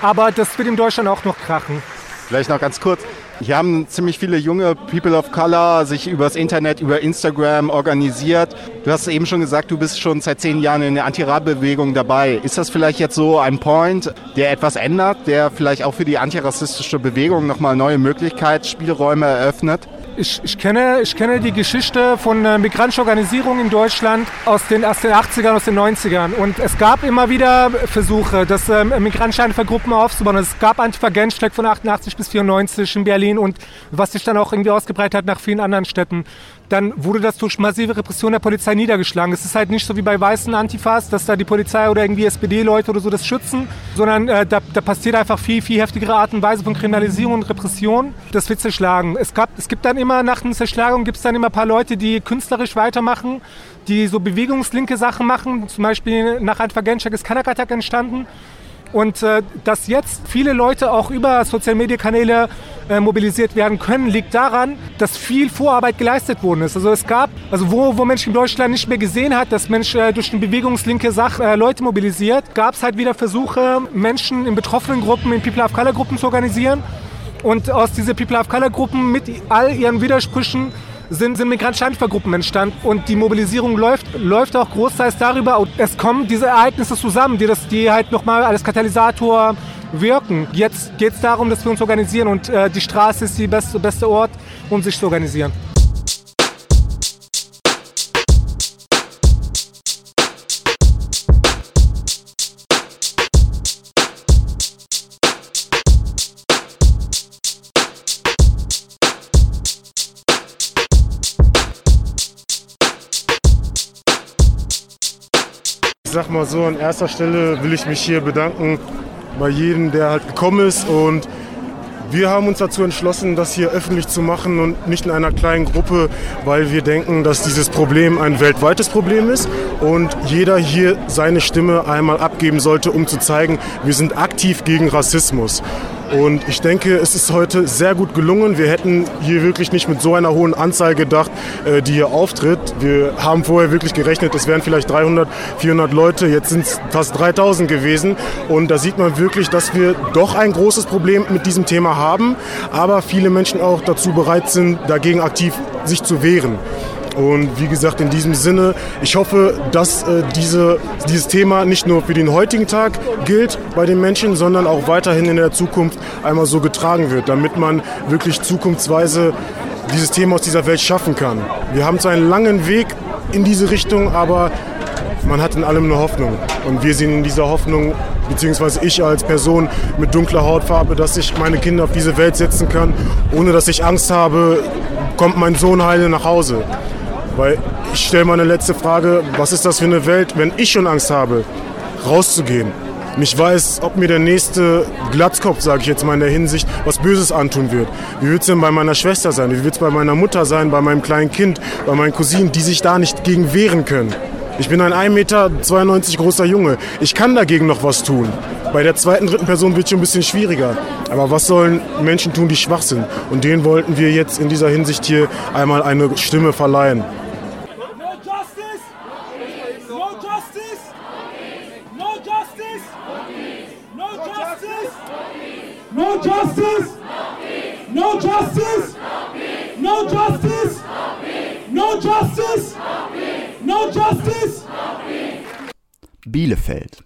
Aber das wird in Deutschland auch noch krachen. Vielleicht noch ganz kurz. Hier haben ziemlich viele junge People of Color sich übers Internet, über Instagram organisiert. Du hast eben schon gesagt, du bist schon seit zehn Jahren in der Anti-Ra-Bewegung dabei. Ist das vielleicht jetzt so ein Point, der etwas ändert, der vielleicht auch für die antirassistische Bewegung nochmal neue Möglichkeitsspielräume eröffnet? Ich, ich, kenne, ich kenne die Geschichte von äh, migrantischen Organisierungen in Deutschland aus den, aus den 80ern, aus den 90ern. Und es gab immer wieder Versuche, das ähm, migrantische aufzubauen. Es gab Antifa-Genschleck von 88 bis 94 in Berlin und was sich dann auch irgendwie ausgebreitet hat nach vielen anderen Städten dann wurde das durch massive Repression der Polizei niedergeschlagen. Es ist halt nicht so wie bei weißen Antifas, dass da die Polizei oder irgendwie SPD-Leute oder so das schützen, sondern äh, da, da, passiert einfach viel, viel heftigere Art und Weise von Kriminalisierung und Repression. Das wird zerschlagen. Es, gab, es gibt dann immer, nach einer Zerschlagung gibt es dann immer ein paar Leute, die künstlerisch weitermachen, die so bewegungslinke Sachen machen. Zum Beispiel nach Antifa Genschak ist Kanakatak entstanden. Und äh, dass jetzt viele Leute auch über Social-Media-Kanäle äh, mobilisiert werden können, liegt daran, dass viel Vorarbeit geleistet worden ist. Also es gab, also wo, wo Menschen in Deutschland nicht mehr gesehen hat, dass Mensch äh, durch eine bewegungslinke Sache äh, Leute mobilisiert, gab es halt wieder Versuche, Menschen in betroffenen Gruppen, in People of Color Gruppen zu organisieren. Und aus diesen People of Color Gruppen mit all ihren Widersprüchen sind, sind migrantische Antifa-Gruppen entstanden und die Mobilisierung läuft, läuft auch großteils darüber. Es kommen diese Ereignisse zusammen, die, das, die halt nochmal als Katalysator wirken. Jetzt geht es darum, dass wir uns organisieren und äh, die Straße ist der beste, beste Ort, um sich zu organisieren. Ich sag mal so, an erster Stelle will ich mich hier bedanken bei jedem, der halt gekommen ist und wir haben uns dazu entschlossen, das hier öffentlich zu machen und nicht in einer kleinen Gruppe, weil wir denken, dass dieses Problem ein weltweites Problem ist und jeder hier seine Stimme einmal abgeben sollte, um zu zeigen, wir sind aktiv gegen Rassismus. Und ich denke, es ist heute sehr gut gelungen. Wir hätten hier wirklich nicht mit so einer hohen Anzahl gedacht, äh, die hier auftritt. Wir haben vorher wirklich gerechnet, es wären vielleicht 300, 400 Leute. Jetzt sind es fast 3000 gewesen. Und da sieht man wirklich, dass wir doch ein großes Problem mit diesem Thema haben, aber viele Menschen auch dazu bereit sind, dagegen aktiv sich zu wehren. Und wie gesagt, in diesem Sinne, ich hoffe, dass äh, diese, dieses Thema nicht nur für den heutigen Tag gilt bei den Menschen, sondern auch weiterhin in der Zukunft einmal so getragen wird, damit man wirklich zukunftsweise dieses Thema aus dieser Welt schaffen kann. Wir haben zwar einen langen Weg in diese Richtung, aber man hat in allem eine Hoffnung. Und wir sehen in dieser Hoffnung, beziehungsweise ich als Person mit dunkler Hautfarbe, dass ich meine Kinder auf diese Welt setzen kann, ohne dass ich Angst habe, kommt mein Sohn heile nach Hause. Weil ich stelle mal eine letzte Frage, was ist das für eine Welt, wenn ich schon Angst habe, rauszugehen? Nicht weiß, ob mir der nächste Glatzkopf, sage ich jetzt mal in der Hinsicht, was Böses antun wird. Wie wird es denn bei meiner Schwester sein? Wie wird es bei meiner Mutter sein, bei meinem kleinen Kind, bei meinen Cousinen, die sich da nicht gegen wehren können? Ich bin ein 1,92 Meter großer Junge. Ich kann dagegen noch was tun. Bei der zweiten, dritten Person wird es schon ein bisschen schwieriger. Aber was sollen Menschen tun, die schwach sind? Und denen wollten wir jetzt in dieser Hinsicht hier einmal eine Stimme verleihen. No justice. No justice. No justice. No justice. No justice. Bielefeld.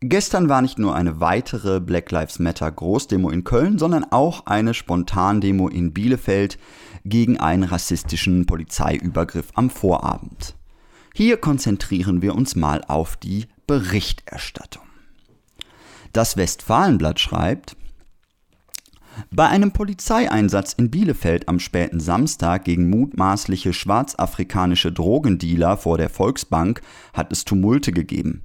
Gestern war nicht nur eine weitere Black Lives Matter Großdemo in Köln, sondern auch eine Spontandemo in Bielefeld gegen einen rassistischen Polizeiübergriff am Vorabend. Hier konzentrieren wir uns mal auf die Berichterstattung. Das Westfalenblatt schreibt, bei einem Polizeieinsatz in Bielefeld am späten Samstag gegen mutmaßliche schwarzafrikanische Drogendealer vor der Volksbank hat es Tumulte gegeben.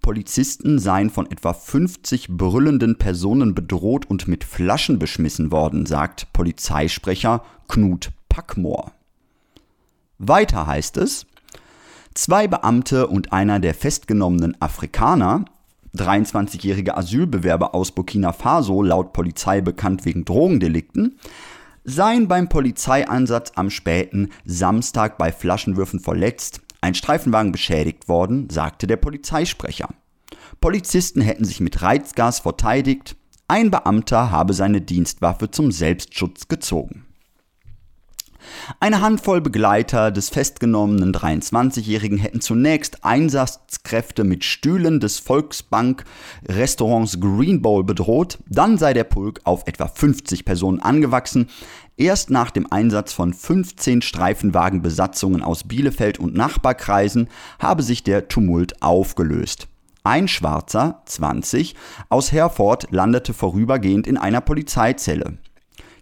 Polizisten seien von etwa 50 brüllenden Personen bedroht und mit Flaschen beschmissen worden, sagt Polizeisprecher Knut Packmoor. Weiter heißt es, zwei Beamte und einer der festgenommenen Afrikaner 23-jährige Asylbewerber aus Burkina Faso, laut Polizei bekannt wegen Drogendelikten, seien beim Polizeieinsatz am späten Samstag bei Flaschenwürfen verletzt, ein Streifenwagen beschädigt worden, sagte der Polizeisprecher. Polizisten hätten sich mit Reizgas verteidigt, ein Beamter habe seine Dienstwaffe zum Selbstschutz gezogen. Eine Handvoll Begleiter des festgenommenen 23-Jährigen hätten zunächst Einsatzkräfte mit Stühlen des Volksbank-Restaurants Green Bowl bedroht, dann sei der Pulk auf etwa 50 Personen angewachsen. Erst nach dem Einsatz von 15 Streifenwagenbesatzungen aus Bielefeld und Nachbarkreisen habe sich der Tumult aufgelöst. Ein Schwarzer, 20, aus Herford landete vorübergehend in einer Polizeizelle.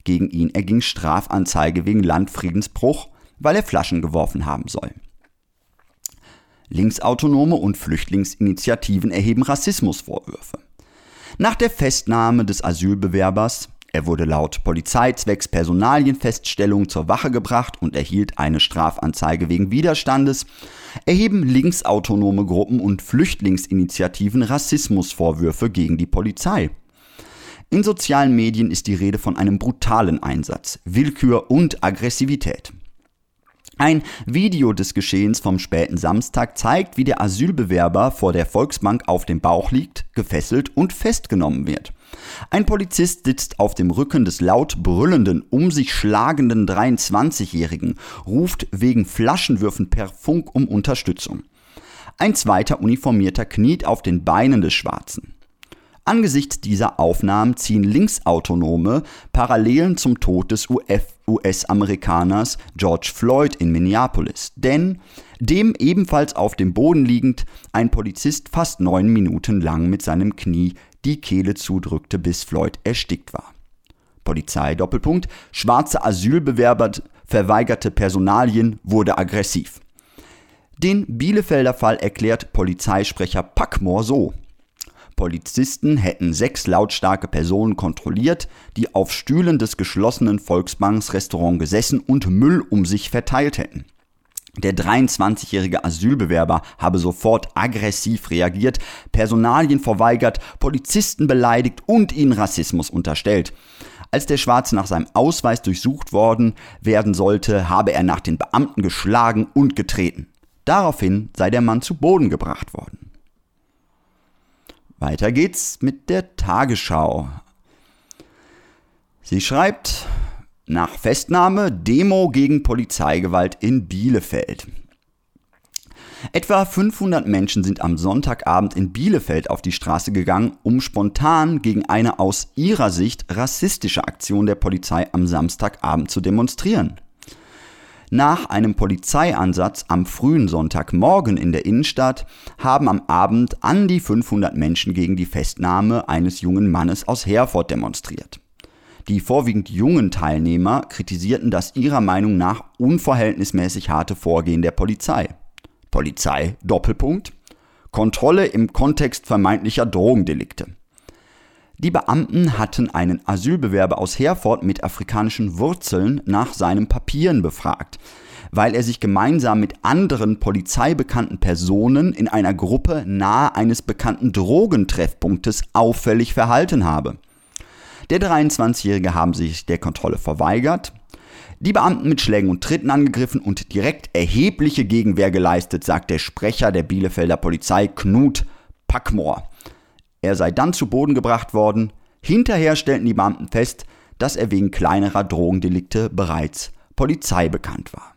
Gegen ihn erging Strafanzeige wegen Landfriedensbruch, weil er Flaschen geworfen haben soll. Linksautonome und Flüchtlingsinitiativen erheben Rassismusvorwürfe. Nach der Festnahme des Asylbewerbers, er wurde laut Polizei zwecks Personalienfeststellung zur Wache gebracht und erhielt eine Strafanzeige wegen Widerstandes, erheben linksautonome Gruppen und Flüchtlingsinitiativen Rassismusvorwürfe gegen die Polizei. In sozialen Medien ist die Rede von einem brutalen Einsatz, Willkür und Aggressivität. Ein Video des Geschehens vom späten Samstag zeigt, wie der Asylbewerber vor der Volksbank auf dem Bauch liegt, gefesselt und festgenommen wird. Ein Polizist sitzt auf dem Rücken des laut brüllenden, um sich schlagenden 23-Jährigen, ruft wegen Flaschenwürfen per Funk um Unterstützung. Ein zweiter Uniformierter kniet auf den Beinen des Schwarzen. Angesichts dieser Aufnahmen ziehen Linksautonome Parallelen zum Tod des US-Amerikaners George Floyd in Minneapolis, denn dem ebenfalls auf dem Boden liegend ein Polizist fast neun Minuten lang mit seinem Knie die Kehle zudrückte, bis Floyd erstickt war. Polizei Doppelpunkt, schwarze Asylbewerber verweigerte Personalien wurde aggressiv. Den Bielefelder Fall erklärt Polizeisprecher Packmore so. Polizisten hätten sechs lautstarke Personen kontrolliert, die auf Stühlen des geschlossenen Volksbanksrestaurant gesessen und Müll um sich verteilt hätten. Der 23-jährige Asylbewerber habe sofort aggressiv reagiert, Personalien verweigert, Polizisten beleidigt und ihnen Rassismus unterstellt. Als der Schwarze nach seinem Ausweis durchsucht worden werden sollte, habe er nach den Beamten geschlagen und getreten. Daraufhin sei der Mann zu Boden gebracht worden. Weiter geht's mit der Tagesschau. Sie schreibt, nach Festnahme Demo gegen Polizeigewalt in Bielefeld. Etwa 500 Menschen sind am Sonntagabend in Bielefeld auf die Straße gegangen, um spontan gegen eine aus ihrer Sicht rassistische Aktion der Polizei am Samstagabend zu demonstrieren. Nach einem Polizeieinsatz am frühen Sonntagmorgen in der Innenstadt haben am Abend an die 500 Menschen gegen die Festnahme eines jungen Mannes aus Herford demonstriert. Die vorwiegend jungen Teilnehmer kritisierten das ihrer Meinung nach unverhältnismäßig harte Vorgehen der Polizei. Polizei Doppelpunkt Kontrolle im Kontext vermeintlicher Drogendelikte. Die Beamten hatten einen Asylbewerber aus Herford mit afrikanischen Wurzeln nach seinen Papieren befragt, weil er sich gemeinsam mit anderen polizeibekannten Personen in einer Gruppe nahe eines bekannten Drogentreffpunktes auffällig verhalten habe. Der 23-Jährige haben sich der Kontrolle verweigert, die Beamten mit Schlägen und Tritten angegriffen und direkt erhebliche Gegenwehr geleistet, sagt der Sprecher der Bielefelder Polizei Knut Packmoor. Er sei dann zu Boden gebracht worden. Hinterher stellten die Beamten fest, dass er wegen kleinerer Drogendelikte bereits Polizei bekannt war.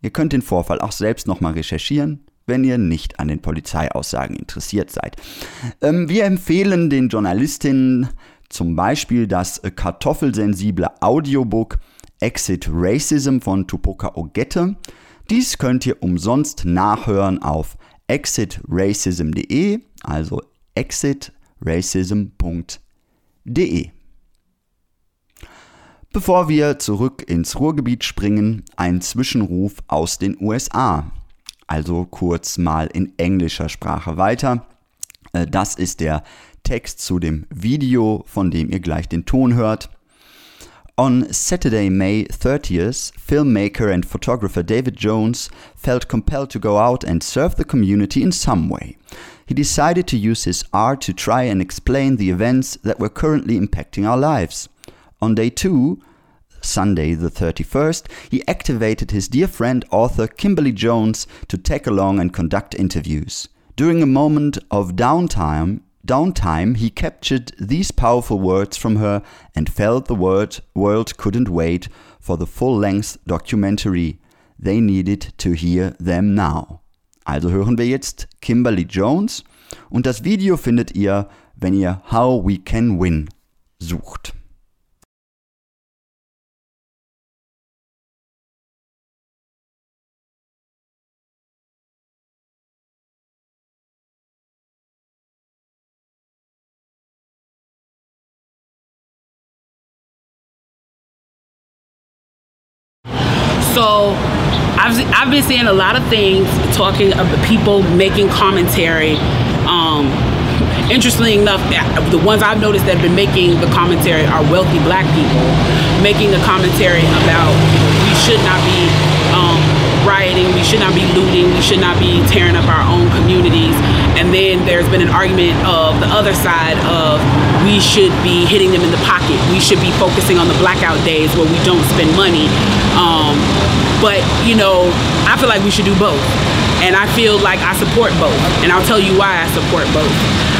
Ihr könnt den Vorfall auch selbst nochmal recherchieren, wenn ihr nicht an den Polizeiaussagen interessiert seid. Ähm, wir empfehlen den Journalistinnen zum Beispiel das kartoffelsensible Audiobook Exit Racism von Tupoka Ogette. Dies könnt ihr umsonst nachhören auf exitracism.de, also exitracism.de. Bevor wir zurück ins Ruhrgebiet springen, ein Zwischenruf aus den USA. Also kurz mal in englischer Sprache weiter. Äh, das ist der Text zu dem Video, von dem ihr gleich den Ton hört. On Saturday, May 30th, filmmaker and photographer David Jones felt compelled to go out and serve the community in some way. He decided to use his art to try and explain the events that were currently impacting our lives. On day two, Sunday the 31st, he activated his dear friend author Kimberly Jones to tag along and conduct interviews. During a moment of downtime, downtime, he captured these powerful words from her and felt the word world couldn't wait for the full-length documentary. They needed to hear them now. Also hören wir jetzt Kimberly Jones und das Video findet ihr, wenn ihr How We Can Win sucht. So I've, I've been seeing a lot of things talking of the people making commentary. Um, interestingly enough, the ones I've noticed that have been making the commentary are wealthy black people making the commentary about we should not be um, rioting, we should not be looting, we should not be tearing up our own communities. And then there's been an argument of the other side of we should be hitting them in the pocket. We should be focusing on the blackout days where we don't spend money. Um, but, you know, I feel like we should do both. And I feel like I support both. And I'll tell you why I support both.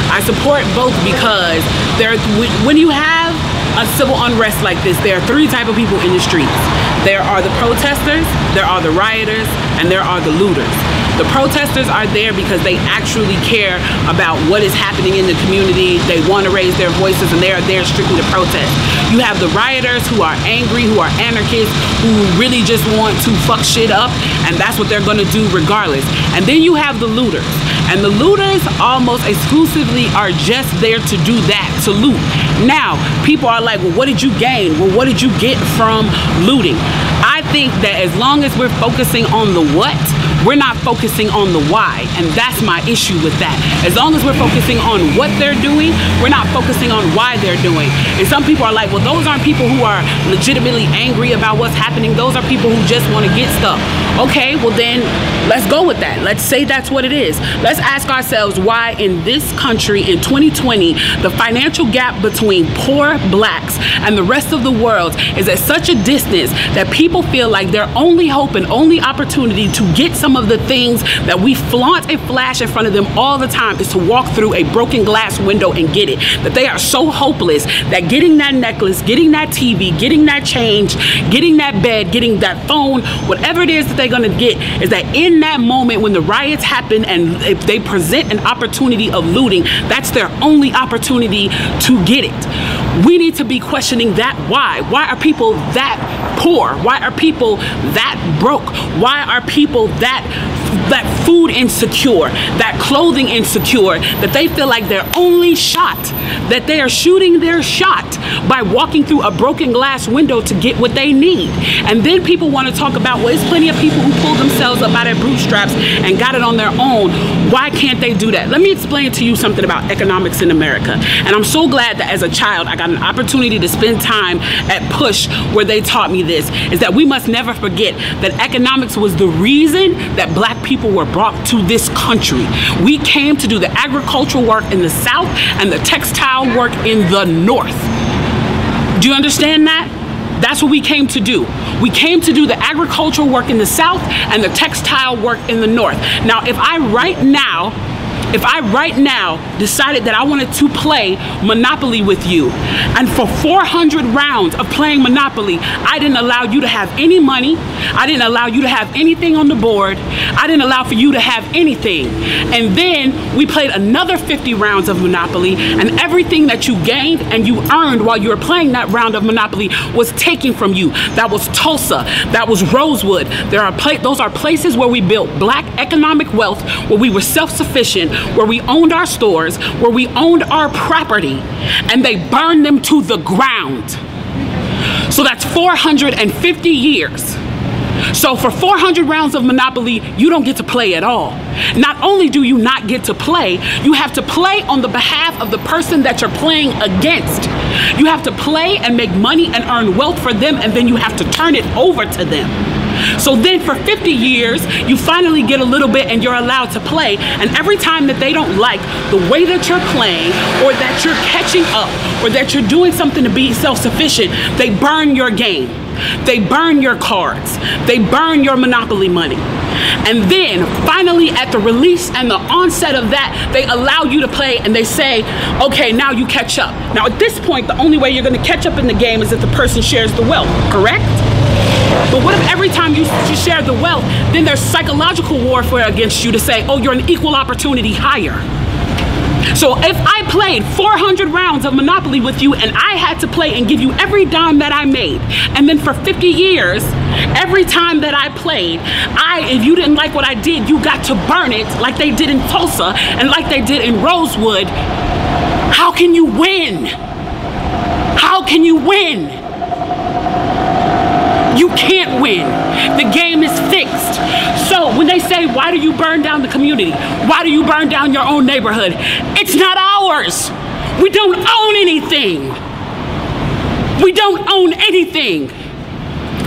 I support both because there when you have a civil unrest like this, there are three type of people in the streets. There are the protesters, there are the rioters, and there are the looters. The protesters are there because they actually care about what is happening in the community. They want to raise their voices and they are there strictly to protest. You have the rioters who are angry, who are anarchists, who really just want to fuck shit up, and that's what they're going to do regardless. And then you have the looters. And the looters almost exclusively are just there to do that, to loot. Now, people are like, well, what did you gain? Well, what did you get from looting? I think that as long as we're focusing on the what, we're not focusing on the why. And that's my issue with that. As long as we're focusing on what they're doing, we're not focusing on why they're doing. And some people are like, well, those aren't people who are legitimately angry about what's happening. Those are people who just want to get stuff. Okay, well then let's go with that. Let's say that's what it is. Let's ask ourselves why in this country in 2020 the financial gap between poor blacks and the rest of the world is at such a distance that people feel like their only hope and only opportunity to get some of the things that we flaunt and flash in front of them all the time is to walk through a broken glass window and get it. That they are so hopeless that getting that necklace, getting that TV, getting that change, getting that bed, getting that phone, whatever it is that they're gonna get, is that in that moment when the riots happen and if they present an opportunity of looting, that's their only opportunity to get it. We need to be questioning that why. Why are people that poor? Why are people that broke? Why are people that that food insecure, that clothing insecure, that they feel like their only shot, that they are shooting their shot by walking through a broken glass window to get what they need. And then people want to talk about, well, there's plenty of people who pulled themselves up by their bootstraps and got it on their own. Why can't they do that? Let me explain to you something about economics in America. And I'm so glad that as a child, I got an opportunity to spend time at Push where they taught me this, is that we must never forget that economics was the reason that black people were brought to this country. We came to do the agricultural work in the South and the textile work in the North. Do you understand that? That's what we came to do. We came to do the agricultural work in the South and the textile work in the North. Now, if I right now if I right now decided that I wanted to play Monopoly with you, and for 400 rounds of playing Monopoly, I didn't allow you to have any money, I didn't allow you to have anything on the board, I didn't allow for you to have anything. And then we played another 50 rounds of Monopoly, and everything that you gained and you earned while you were playing that round of Monopoly was taken from you. That was Tulsa, that was Rosewood. There are those are places where we built black economic wealth, where we were self-sufficient, where we owned our stores, where we owned our property, and they burned them to the ground. So that's 450 years. So for 400 rounds of Monopoly, you don't get to play at all. Not only do you not get to play, you have to play on the behalf of the person that you're playing against. You have to play and make money and earn wealth for them, and then you have to turn it over to them. So then for 50 years, you finally get a little bit and you're allowed to play. And every time that they don't like the way that you're playing or that you're catching up or that you're doing something to be self sufficient, they burn your game. They burn your cards. They burn your monopoly money. And then finally, at the release and the onset of that, they allow you to play and they say, okay, now you catch up. Now, at this point, the only way you're going to catch up in the game is if the person shares the wealth, correct? But what if every time you, you share the wealth, then there's psychological warfare against you to say, oh, you're an equal opportunity hire? So if I played 400 rounds of Monopoly with you and I had to play and give you every dime that I made, and then for 50 years, every time that I played, I, if you didn't like what I did, you got to burn it like they did in Tulsa and like they did in Rosewood. How can you win? How can you win? You can't win. The game is fixed. So when they say, why do you burn down the community? Why do you burn down your own neighborhood? It's not ours. We don't own anything. We don't own anything.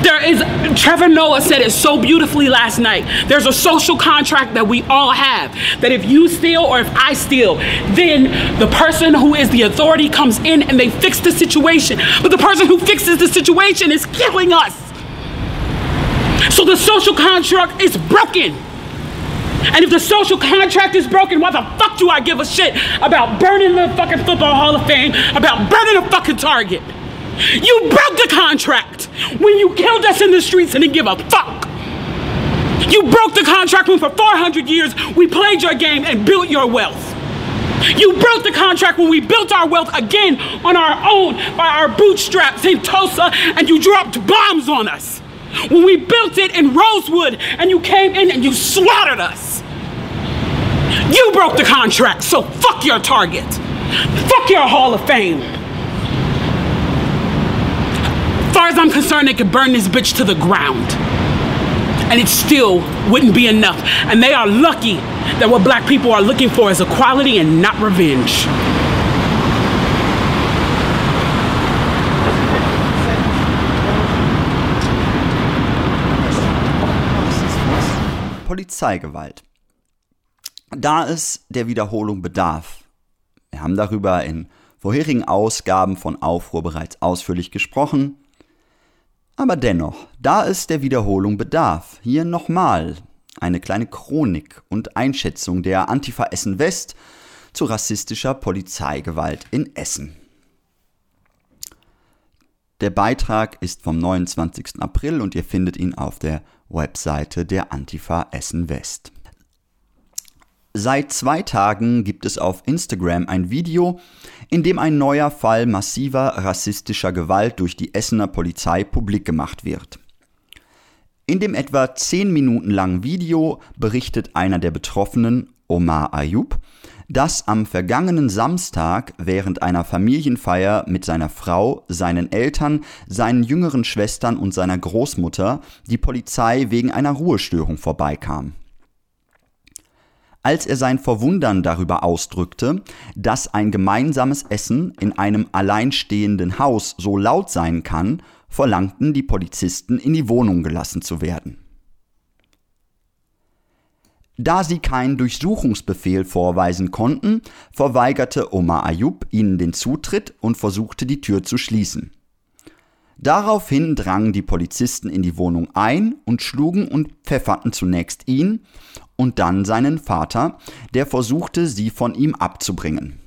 There is, Trevor Noah said it so beautifully last night. There's a social contract that we all have that if you steal or if I steal, then the person who is the authority comes in and they fix the situation. But the person who fixes the situation is killing us. So the social contract is broken. And if the social contract is broken, why the fuck do I give a shit about burning the fucking Football Hall of Fame, about burning a fucking Target? You broke the contract when you killed us in the streets and didn't give a fuck. You broke the contract when for 400 years we played your game and built your wealth. You broke the contract when we built our wealth again on our own by our bootstraps in Tulsa and you dropped bombs on us. When we built it in Rosewood and you came in and you slaughtered us. You broke the contract, so fuck your target. Fuck your Hall of Fame. As far as I'm concerned, they could burn this bitch to the ground. and it still wouldn't be enough. And they are lucky that what black people are looking for is equality and not revenge. Polizeigewalt. Da es der Wiederholung bedarf, wir haben darüber in vorherigen Ausgaben von Aufruhr bereits ausführlich gesprochen, aber dennoch, da es der Wiederholung bedarf, hier nochmal eine kleine Chronik und Einschätzung der Antifa Essen West zu rassistischer Polizeigewalt in Essen. Der Beitrag ist vom 29. April und ihr findet ihn auf der Webseite der Antifa Essen West. Seit zwei Tagen gibt es auf Instagram ein Video, in dem ein neuer Fall massiver rassistischer Gewalt durch die Essener Polizei publik gemacht wird. In dem etwa 10 Minuten langen Video berichtet einer der Betroffenen, Omar Ayub, dass am vergangenen Samstag während einer Familienfeier mit seiner Frau, seinen Eltern, seinen jüngeren Schwestern und seiner Großmutter die Polizei wegen einer Ruhestörung vorbeikam. Als er sein Verwundern darüber ausdrückte, dass ein gemeinsames Essen in einem alleinstehenden Haus so laut sein kann, verlangten die Polizisten in die Wohnung gelassen zu werden. Da sie keinen Durchsuchungsbefehl vorweisen konnten, verweigerte Omar Ayub ihnen den Zutritt und versuchte die Tür zu schließen. Daraufhin drangen die Polizisten in die Wohnung ein und schlugen und pfefferten zunächst ihn und dann seinen Vater, der versuchte, sie von ihm abzubringen.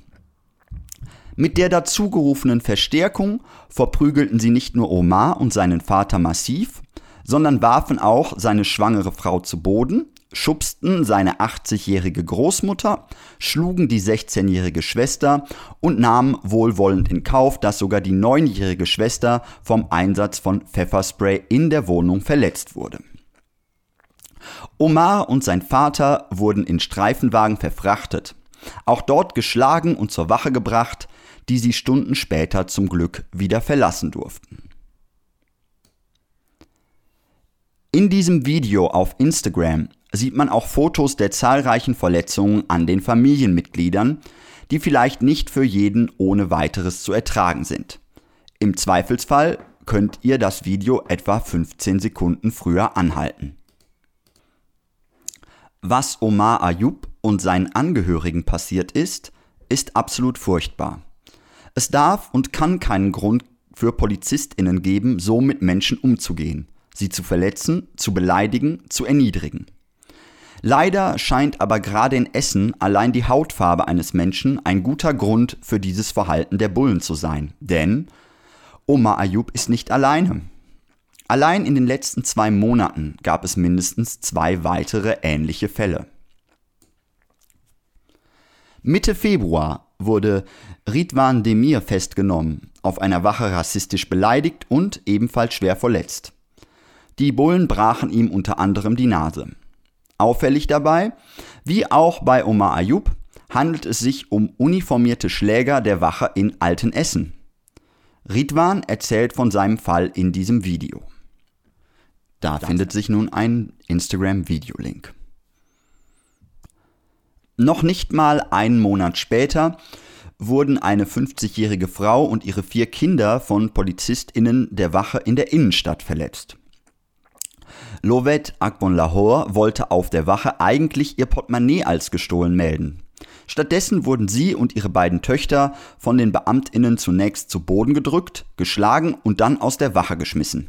Mit der dazugerufenen Verstärkung verprügelten sie nicht nur Omar und seinen Vater massiv, sondern warfen auch seine schwangere Frau zu Boden, schubsten seine 80-jährige Großmutter, schlugen die 16-jährige Schwester und nahmen wohlwollend in Kauf, dass sogar die 9-jährige Schwester vom Einsatz von Pfefferspray in der Wohnung verletzt wurde. Omar und sein Vater wurden in Streifenwagen verfrachtet, auch dort geschlagen und zur Wache gebracht, die sie Stunden später zum Glück wieder verlassen durften. In diesem Video auf Instagram sieht man auch Fotos der zahlreichen Verletzungen an den Familienmitgliedern, die vielleicht nicht für jeden ohne weiteres zu ertragen sind. Im Zweifelsfall könnt ihr das Video etwa 15 Sekunden früher anhalten. Was Omar Ayub und seinen Angehörigen passiert ist, ist absolut furchtbar. Es darf und kann keinen Grund für Polizistinnen geben, so mit Menschen umzugehen, sie zu verletzen, zu beleidigen, zu erniedrigen. Leider scheint aber gerade in Essen allein die Hautfarbe eines Menschen ein guter Grund für dieses Verhalten der Bullen zu sein. Denn Omar Ayub ist nicht alleine. Allein in den letzten zwei Monaten gab es mindestens zwei weitere ähnliche Fälle. Mitte Februar wurde Ridwan Demir festgenommen, auf einer Wache rassistisch beleidigt und ebenfalls schwer verletzt. Die Bullen brachen ihm unter anderem die Nase. Auffällig dabei, wie auch bei Omar Ayub, handelt es sich um uniformierte Schläger der Wache in Altenessen. Ridwan erzählt von seinem Fall in diesem Video. Da findet sich nun ein Instagram-Video-Link. Noch nicht mal einen Monat später wurden eine 50-jährige Frau und ihre vier Kinder von PolizistInnen der Wache in der Innenstadt verletzt. Lovet Akbon Lahore wollte auf der Wache eigentlich ihr Portemonnaie als gestohlen melden. Stattdessen wurden sie und ihre beiden Töchter von den Beamtinnen zunächst zu Boden gedrückt, geschlagen und dann aus der Wache geschmissen.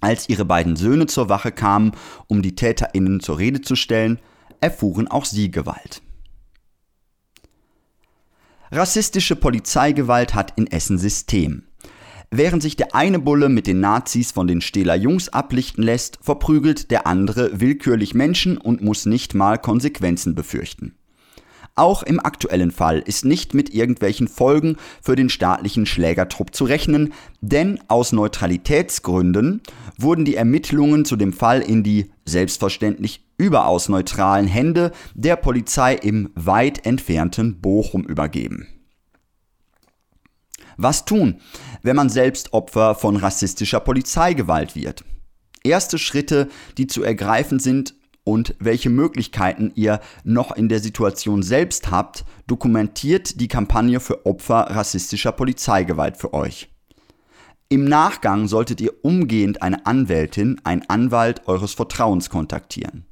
Als ihre beiden Söhne zur Wache kamen, um die Täterinnen zur Rede zu stellen, erfuhren auch sie Gewalt. Rassistische Polizeigewalt hat in Essen System. Während sich der eine Bulle mit den Nazis von den Stehler Jungs ablichten lässt, verprügelt der andere willkürlich Menschen und muss nicht mal Konsequenzen befürchten. Auch im aktuellen Fall ist nicht mit irgendwelchen Folgen für den staatlichen Schlägertrupp zu rechnen, denn aus Neutralitätsgründen wurden die Ermittlungen zu dem Fall in die selbstverständlich überaus neutralen Hände der Polizei im weit entfernten Bochum übergeben. Was tun, wenn man selbst Opfer von rassistischer Polizeigewalt wird? erste Schritte, die zu ergreifen sind und welche Möglichkeiten ihr noch in der Situation selbst habt, dokumentiert die Kampagne für Opfer rassistischer Polizeigewalt für euch. Im Nachgang solltet ihr umgehend eine Anwältin, ein Anwalt eures Vertrauens kontaktieren.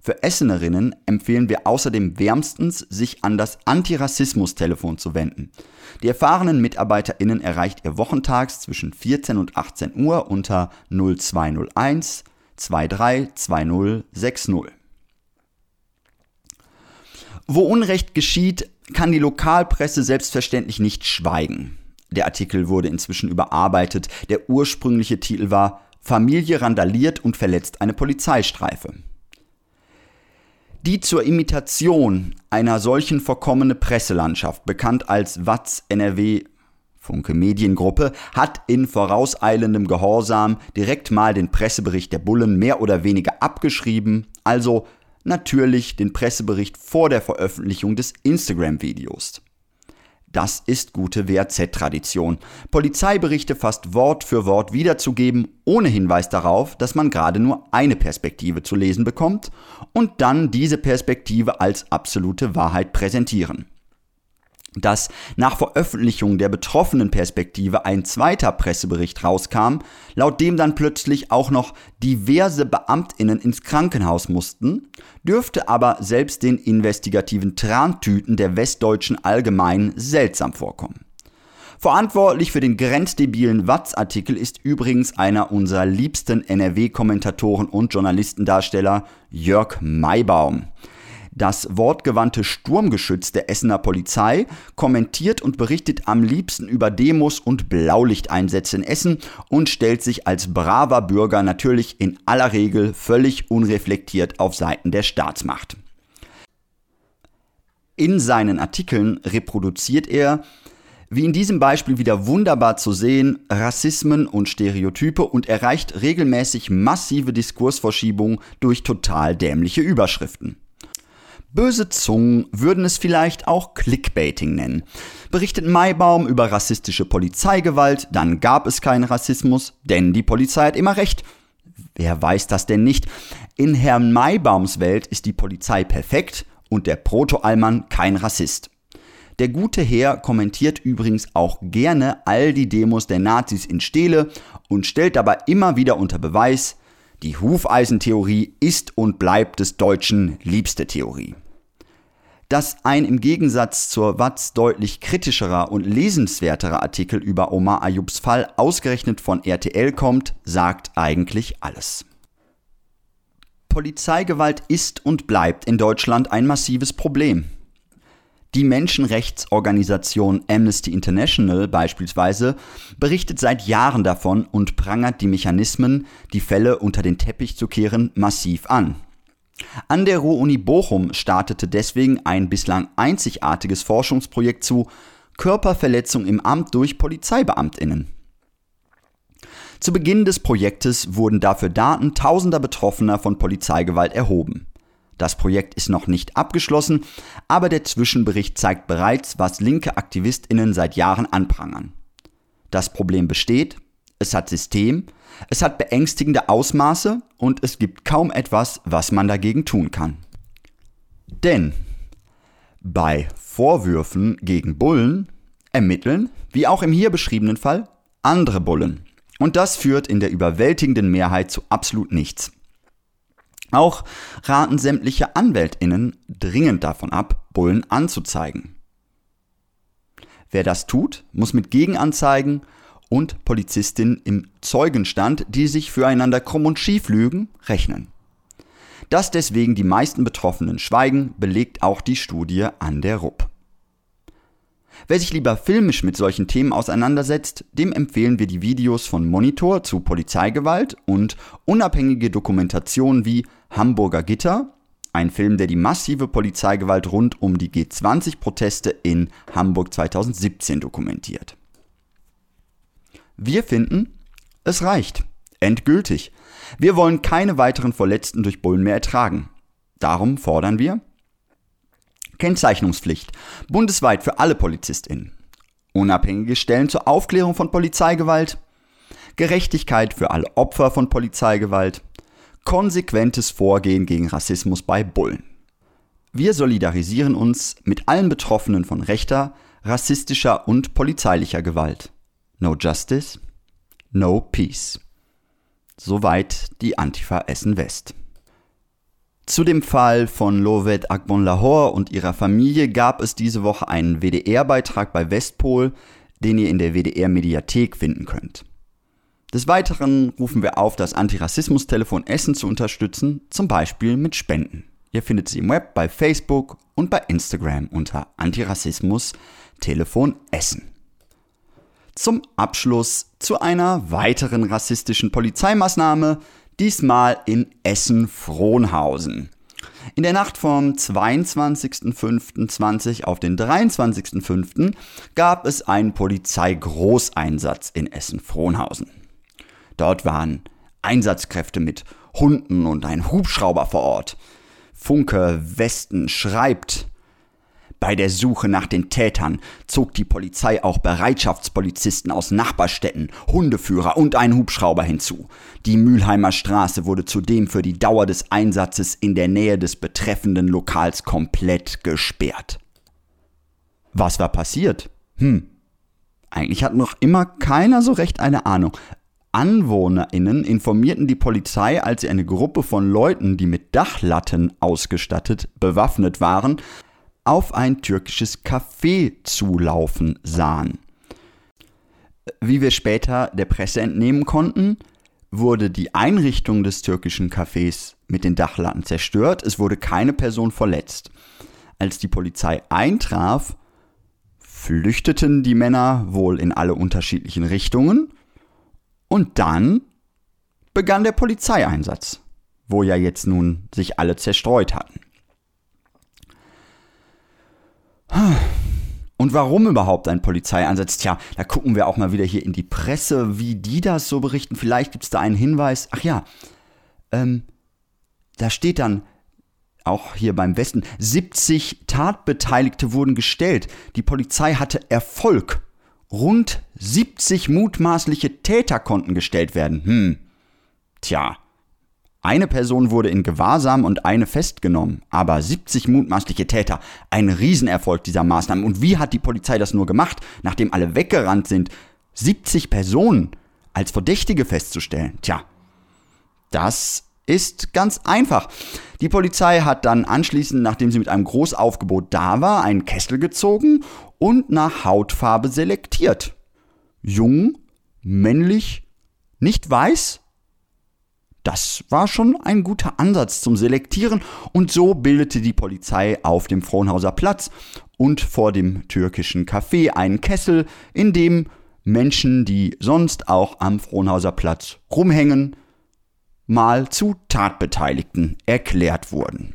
Für Essenerinnen empfehlen wir außerdem wärmstens, sich an das Antirassismus-Telefon zu wenden. Die erfahrenen MitarbeiterInnen erreicht ihr wochentags zwischen 14 und 18 Uhr unter 0201 232060. Wo Unrecht geschieht, kann die Lokalpresse selbstverständlich nicht schweigen. Der Artikel wurde inzwischen überarbeitet. Der ursprüngliche Titel war Familie randaliert und verletzt eine Polizeistreife. Die zur Imitation einer solchen verkommene Presselandschaft, bekannt als Watz NRW Funke Mediengruppe, hat in vorauseilendem Gehorsam direkt mal den Pressebericht der Bullen mehr oder weniger abgeschrieben, also natürlich den Pressebericht vor der Veröffentlichung des Instagram-Videos. Das ist gute WAZ-Tradition. Polizeiberichte fast Wort für Wort wiederzugeben, ohne Hinweis darauf, dass man gerade nur eine Perspektive zu lesen bekommt und dann diese Perspektive als absolute Wahrheit präsentieren dass nach Veröffentlichung der betroffenen Perspektive ein zweiter Pressebericht rauskam, laut dem dann plötzlich auch noch diverse Beamtinnen ins Krankenhaus mussten, dürfte aber selbst den investigativen Trantüten der Westdeutschen Allgemeinen seltsam vorkommen. Verantwortlich für den grenzdebilen Watz-Artikel ist übrigens einer unserer liebsten NRW-Kommentatoren und Journalistendarsteller, Jörg Maybaum. Das wortgewandte Sturmgeschütz der Essener Polizei kommentiert und berichtet am liebsten über Demos und Blaulichteinsätze in Essen und stellt sich als braver Bürger natürlich in aller Regel völlig unreflektiert auf Seiten der Staatsmacht. In seinen Artikeln reproduziert er, wie in diesem Beispiel wieder wunderbar zu sehen, Rassismen und Stereotype und erreicht regelmäßig massive Diskursverschiebungen durch total dämliche Überschriften. Böse Zungen würden es vielleicht auch Clickbaiting nennen. Berichtet Maibaum über rassistische Polizeigewalt, dann gab es keinen Rassismus, denn die Polizei hat immer recht. Wer weiß das denn nicht? In Herrn Maibaums Welt ist die Polizei perfekt und der Proto-Allmann kein Rassist. Der gute Herr kommentiert übrigens auch gerne all die Demos der Nazis in Stele und stellt dabei immer wieder unter Beweis, die Hufeisentheorie ist und bleibt des Deutschen liebste Theorie. Dass ein im Gegensatz zur Watz deutlich kritischerer und lesenswerterer Artikel über Omar Ayubs Fall ausgerechnet von RTL kommt, sagt eigentlich alles. Polizeigewalt ist und bleibt in Deutschland ein massives Problem. Die Menschenrechtsorganisation Amnesty International beispielsweise berichtet seit Jahren davon und prangert die Mechanismen, die Fälle unter den Teppich zu kehren, massiv an. An der Ruhr-Uni Bochum startete deswegen ein bislang einzigartiges Forschungsprojekt zu Körperverletzung im Amt durch Polizeibeamtinnen. Zu Beginn des Projektes wurden dafür Daten tausender Betroffener von Polizeigewalt erhoben. Das Projekt ist noch nicht abgeschlossen, aber der Zwischenbericht zeigt bereits, was linke Aktivistinnen seit Jahren anprangern. Das Problem besteht, es hat System, es hat beängstigende Ausmaße und es gibt kaum etwas, was man dagegen tun kann. Denn bei Vorwürfen gegen Bullen ermitteln, wie auch im hier beschriebenen Fall, andere Bullen. Und das führt in der überwältigenden Mehrheit zu absolut nichts. Auch raten sämtliche Anwältinnen dringend davon ab, Bullen anzuzeigen. Wer das tut, muss mit Gegenanzeigen und Polizistinnen im Zeugenstand, die sich füreinander krumm und schief lügen, rechnen. Dass deswegen die meisten Betroffenen schweigen, belegt auch die Studie an der RUP. Wer sich lieber filmisch mit solchen Themen auseinandersetzt, dem empfehlen wir die Videos von Monitor zu Polizeigewalt und unabhängige Dokumentationen wie Hamburger Gitter, ein Film, der die massive Polizeigewalt rund um die G20-Proteste in Hamburg 2017 dokumentiert. Wir finden, es reicht. Endgültig. Wir wollen keine weiteren Verletzten durch Bullen mehr ertragen. Darum fordern wir Kennzeichnungspflicht bundesweit für alle PolizistInnen. Unabhängige Stellen zur Aufklärung von Polizeigewalt. Gerechtigkeit für alle Opfer von Polizeigewalt, konsequentes Vorgehen gegen Rassismus bei Bullen. Wir solidarisieren uns mit allen Betroffenen von rechter, rassistischer und polizeilicher Gewalt. No Justice, no Peace. Soweit die Antifa Essen West. Zu dem Fall von Lovet Agbon Lahore und ihrer Familie gab es diese Woche einen WDR-Beitrag bei Westpol, den ihr in der WDR-Mediathek finden könnt. Des Weiteren rufen wir auf, das Antirassismus-Telefon Essen zu unterstützen, zum Beispiel mit Spenden. Ihr findet sie im Web bei Facebook und bei Instagram unter Antirassismus Telefon Essen. Zum Abschluss zu einer weiteren rassistischen Polizeimaßnahme, diesmal in Essen-Frohnhausen. In der Nacht vom 22.05.20 auf den 23.05. gab es einen Polizeigroßeinsatz in Essen-Frohnhausen. Dort waren Einsatzkräfte mit Hunden und ein Hubschrauber vor Ort. Funke Westen schreibt, bei der Suche nach den Tätern zog die Polizei auch Bereitschaftspolizisten aus Nachbarstädten, Hundeführer und einen Hubschrauber hinzu. Die Mülheimer Straße wurde zudem für die Dauer des Einsatzes in der Nähe des betreffenden Lokals komplett gesperrt. Was war passiert? Hm. Eigentlich hat noch immer keiner so recht eine Ahnung. AnwohnerInnen informierten die Polizei, als sie eine Gruppe von Leuten, die mit Dachlatten ausgestattet, bewaffnet waren, auf ein türkisches Café zulaufen sahen. Wie wir später der Presse entnehmen konnten, wurde die Einrichtung des türkischen Cafés mit den Dachlatten zerstört, es wurde keine Person verletzt. Als die Polizei eintraf, flüchteten die Männer wohl in alle unterschiedlichen Richtungen und dann begann der Polizeieinsatz, wo ja jetzt nun sich alle zerstreut hatten. Und warum überhaupt ein Polizeieinsatz? Tja, da gucken wir auch mal wieder hier in die Presse, wie die das so berichten. Vielleicht gibt es da einen Hinweis. Ach ja, ähm, da steht dann auch hier beim Westen, 70 Tatbeteiligte wurden gestellt. Die Polizei hatte Erfolg. Rund 70 mutmaßliche Täter konnten gestellt werden. Hm. Tja, eine Person wurde in Gewahrsam und eine festgenommen, aber 70 mutmaßliche Täter. Ein Riesenerfolg dieser Maßnahmen. Und wie hat die Polizei das nur gemacht, nachdem alle weggerannt sind? 70 Personen als Verdächtige festzustellen. Tja, das ist ganz einfach. Die Polizei hat dann anschließend, nachdem sie mit einem Großaufgebot da war, einen Kessel gezogen und nach Hautfarbe selektiert. Jung, männlich, nicht weiß, das war schon ein guter Ansatz zum Selektieren und so bildete die Polizei auf dem Frohnhauser Platz und vor dem türkischen Café einen Kessel, in dem Menschen, die sonst auch am Frohnhauser Platz rumhängen, mal zu Tatbeteiligten erklärt wurden.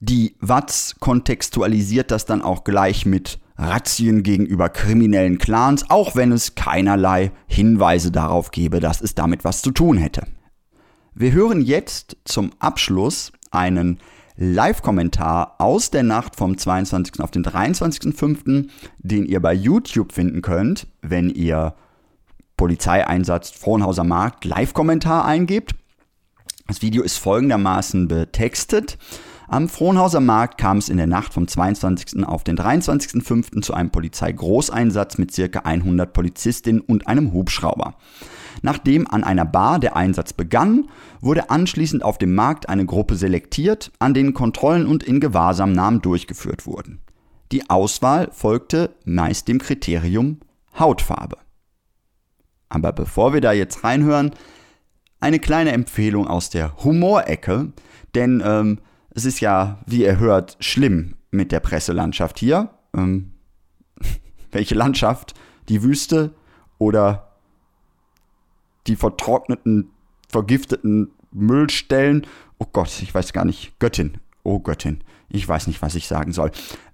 Die Watz kontextualisiert das dann auch gleich mit Razzien gegenüber kriminellen Clans, auch wenn es keinerlei Hinweise darauf gebe, dass es damit was zu tun hätte. Wir hören jetzt zum Abschluss einen Live-Kommentar aus der Nacht vom 22. auf den 23.05., den ihr bei YouTube finden könnt, wenn ihr Polizeieinsatz Frohnhauser Markt Live-Kommentar eingebt. Das Video ist folgendermaßen betextet. Am Frohnhauser Markt kam es in der Nacht vom 22. auf den 23.05. zu einem Polizeigroßeinsatz mit ca. 100 Polizistinnen und einem Hubschrauber. Nachdem an einer Bar der Einsatz begann, wurde anschließend auf dem Markt eine Gruppe selektiert, an denen Kontrollen und Ingewahrsamnahmen durchgeführt wurden. Die Auswahl folgte meist dem Kriterium Hautfarbe. Aber bevor wir da jetzt reinhören, eine kleine Empfehlung aus der Humorecke, denn ähm, es ist ja, wie ihr hört, schlimm mit der Presselandschaft hier. Ähm, *laughs* welche Landschaft? Die Wüste oder die vertrockneten, vergifteten Müllstellen. Oh Gott, ich weiß gar nicht. Göttin. Oh Göttin. Ich weiß nicht, was ich sagen soll.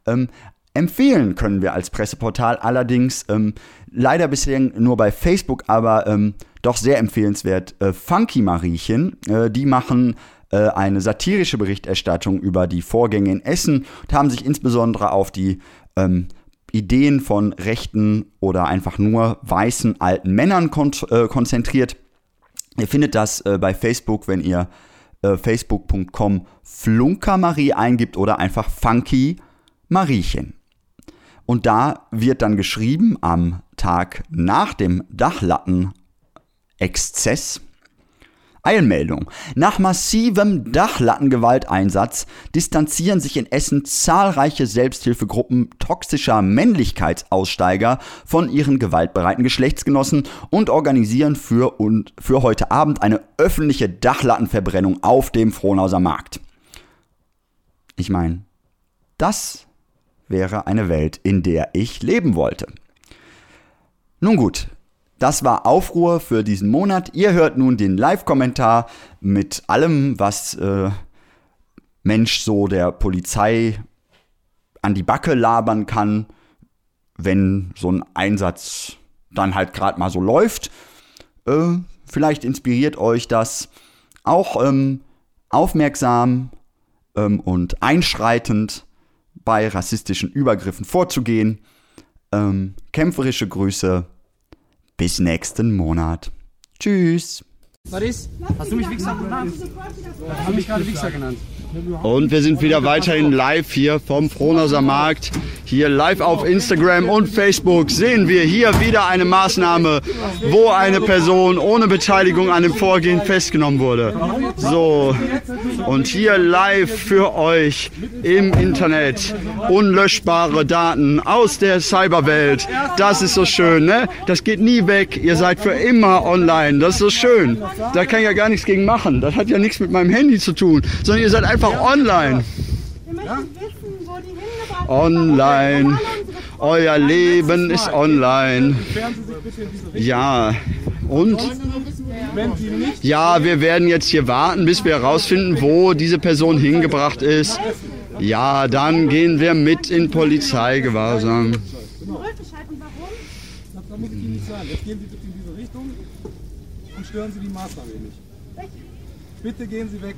Ähm, empfehlen können wir als Presseportal allerdings ähm, leider bisher nur bei Facebook, aber ähm, doch sehr empfehlenswert. Äh, Funky Mariechen, äh, die machen äh, eine satirische Berichterstattung über die Vorgänge in Essen und haben sich insbesondere auf die ähm, Ideen von rechten oder einfach nur weißen alten Männern kon äh, konzentriert. Ihr findet das äh, bei Facebook, wenn ihr äh, facebook.com Flunkermarie eingibt oder einfach Funky Mariechen. Und da wird dann geschrieben am Tag nach dem Dachlatten-Exzess, Eilmeldung. Nach massivem Dachlattengewalteinsatz distanzieren sich in Essen zahlreiche Selbsthilfegruppen toxischer Männlichkeitsaussteiger von ihren gewaltbereiten Geschlechtsgenossen und organisieren für, und für heute Abend eine öffentliche Dachlattenverbrennung auf dem Frohnhauser Markt. Ich meine, das wäre eine Welt, in der ich leben wollte. Nun gut, das war Aufruhr für diesen Monat. Ihr hört nun den Live-Kommentar mit allem, was äh, Mensch so der Polizei an die Backe labern kann, wenn so ein Einsatz dann halt gerade mal so läuft. Äh, vielleicht inspiriert euch das auch ähm, aufmerksam ähm, und einschreitend bei rassistischen Übergriffen vorzugehen. Ähm, kämpferische Grüße. Bis nächsten Monat. Tschüss. Was ist? Hast du mich Wichser genannt? Hast du mich gerade Wichser genannt? Und wir sind wieder weiterhin live hier vom Frohnhauser Markt. Hier live auf Instagram und Facebook sehen wir hier wieder eine Maßnahme, wo eine Person ohne Beteiligung an dem Vorgehen festgenommen wurde. So, und hier live für euch im Internet unlöschbare Daten aus der Cyberwelt. Das ist so schön, ne? Das geht nie weg. Ihr seid für immer online. Das ist so schön. Da kann ich ja gar nichts gegen machen. Das hat ja nichts mit meinem Handy zu tun, sondern ihr seid einfach online. Online. Euer Leben ist online. Ja. Und? Ja, wir werden jetzt hier warten, bis wir herausfinden, wo diese Person hingebracht ist. Ja, dann gehen wir mit in Polizeigewahrsam. Jetzt gehen Sie bitte in diese Richtung und stören Sie die Maßnahme nicht. Bitte gehen Sie weg.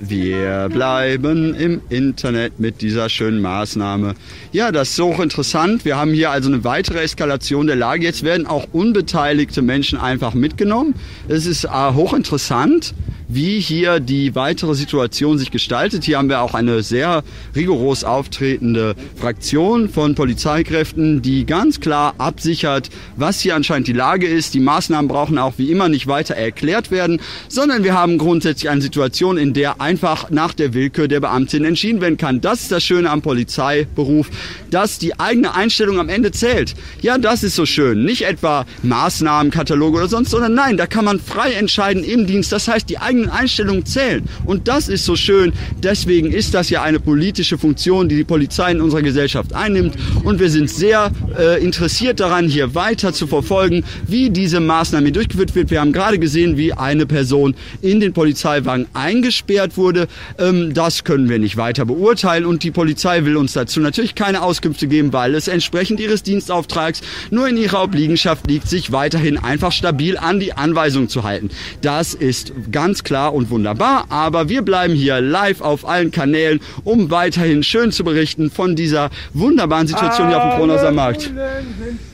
Wir bleiben im Internet mit dieser schönen Maßnahme. Ja, das ist hochinteressant. Wir haben hier also eine weitere Eskalation der Lage. Jetzt werden auch unbeteiligte Menschen einfach mitgenommen. Es ist äh, hochinteressant wie hier die weitere Situation sich gestaltet. Hier haben wir auch eine sehr rigoros auftretende Fraktion von Polizeikräften, die ganz klar absichert, was hier anscheinend die Lage ist. Die Maßnahmen brauchen auch wie immer nicht weiter erklärt werden, sondern wir haben grundsätzlich eine Situation, in der einfach nach der Willkür der Beamtin entschieden werden kann. Das ist das Schöne am Polizeiberuf, dass die eigene Einstellung am Ende zählt. Ja, das ist so schön. Nicht etwa Maßnahmenkataloge oder sonst, sondern nein, da kann man frei entscheiden im Dienst. Das heißt, die eigene eigenen Einstellungen zählen. Und das ist so schön. Deswegen ist das ja eine politische Funktion, die die Polizei in unserer Gesellschaft einnimmt. Und wir sind sehr äh, interessiert daran, hier weiter zu verfolgen, wie diese Maßnahme durchgeführt wird. Wir haben gerade gesehen, wie eine Person in den Polizeiwagen eingesperrt wurde. Ähm, das können wir nicht weiter beurteilen. Und die Polizei will uns dazu natürlich keine Auskünfte geben, weil es entsprechend ihres Dienstauftrags nur in ihrer Obliegenschaft liegt, sich weiterhin einfach stabil an die Anweisung zu halten. Das ist ganz klar und wunderbar, aber wir bleiben hier live auf allen Kanälen, um weiterhin schön zu berichten von dieser wunderbaren Situation hier auf dem Kronhauser Markt.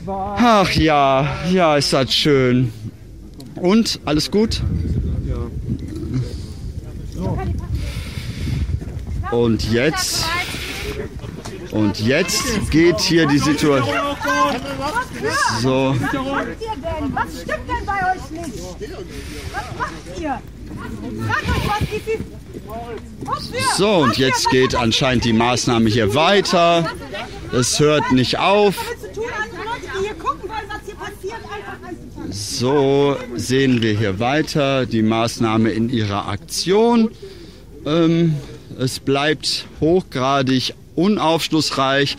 Ach ja, ja, ist das schön. Und, alles gut? Und jetzt, und jetzt geht hier die Situation. So. Was macht ihr denn? Was stimmt denn bei euch nicht? Was macht ihr? So, und jetzt geht anscheinend die Maßnahme hier weiter. Es hört nicht auf. So sehen wir hier weiter die Maßnahme in ihrer Aktion. Ähm, es bleibt hochgradig unaufschlussreich,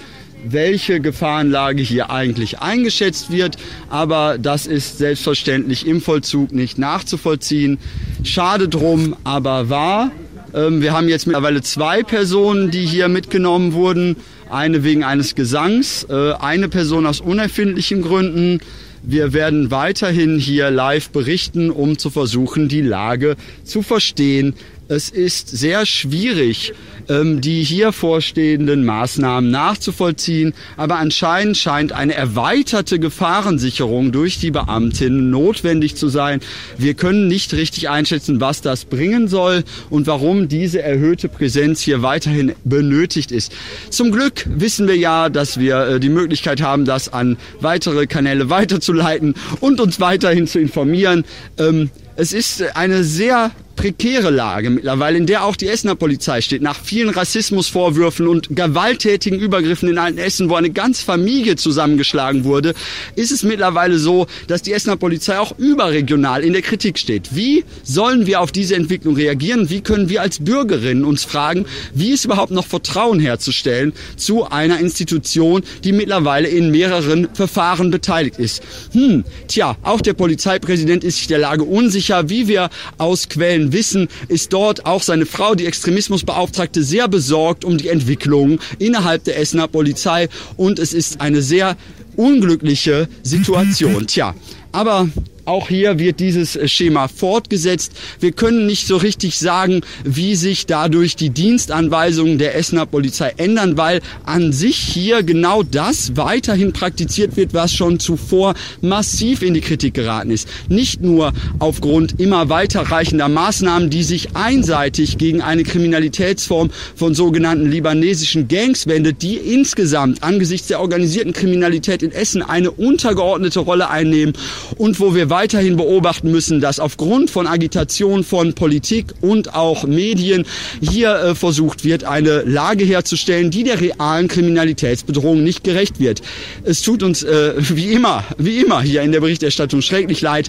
welche Gefahrenlage hier eigentlich eingeschätzt wird. Aber das ist selbstverständlich im Vollzug nicht nachzuvollziehen. Schade drum, aber wahr. Ähm, wir haben jetzt mittlerweile zwei Personen, die hier mitgenommen wurden. Eine wegen eines Gesangs, äh, eine Person aus unerfindlichen Gründen. Wir werden weiterhin hier live berichten, um zu versuchen, die Lage zu verstehen. Es ist sehr schwierig, ähm, die hier vorstehenden Maßnahmen nachzuvollziehen. Aber anscheinend scheint eine erweiterte Gefahrensicherung durch die Beamtinnen notwendig zu sein. Wir können nicht richtig einschätzen, was das bringen soll und warum diese erhöhte Präsenz hier weiterhin benötigt ist. Zum Glück wissen wir ja, dass wir äh, die Möglichkeit haben, das an weitere Kanäle weiterzuleiten und uns weiterhin zu informieren. Ähm, es ist eine sehr prekäre Lage mittlerweile, in der auch die Essener Polizei steht, nach vielen Rassismusvorwürfen und gewalttätigen Übergriffen in alten Essen, wo eine ganze Familie zusammengeschlagen wurde, ist es mittlerweile so, dass die Essener Polizei auch überregional in der Kritik steht. Wie sollen wir auf diese Entwicklung reagieren? Wie können wir als Bürgerinnen uns fragen, wie ist überhaupt noch Vertrauen herzustellen zu einer Institution, die mittlerweile in mehreren Verfahren beteiligt ist? Hm, tja, auch der Polizeipräsident ist sich der Lage unsicher, wie wir aus Quellen Wissen ist dort auch seine Frau, die Extremismusbeauftragte, sehr besorgt um die Entwicklung innerhalb der Essener Polizei und es ist eine sehr unglückliche Situation. Tja, aber auch hier wird dieses Schema fortgesetzt. Wir können nicht so richtig sagen, wie sich dadurch die Dienstanweisungen der Essener Polizei ändern, weil an sich hier genau das weiterhin praktiziert wird, was schon zuvor massiv in die Kritik geraten ist. Nicht nur aufgrund immer weiterreichender Maßnahmen, die sich einseitig gegen eine Kriminalitätsform von sogenannten libanesischen Gangs wendet, die insgesamt angesichts der organisierten Kriminalität in Essen eine untergeordnete Rolle einnehmen und wo wir weiterhin beobachten müssen, dass aufgrund von Agitation von Politik und auch Medien hier äh, versucht wird, eine Lage herzustellen, die der realen Kriminalitätsbedrohung nicht gerecht wird. Es tut uns äh, wie immer, wie immer hier in der Berichterstattung schrecklich leid,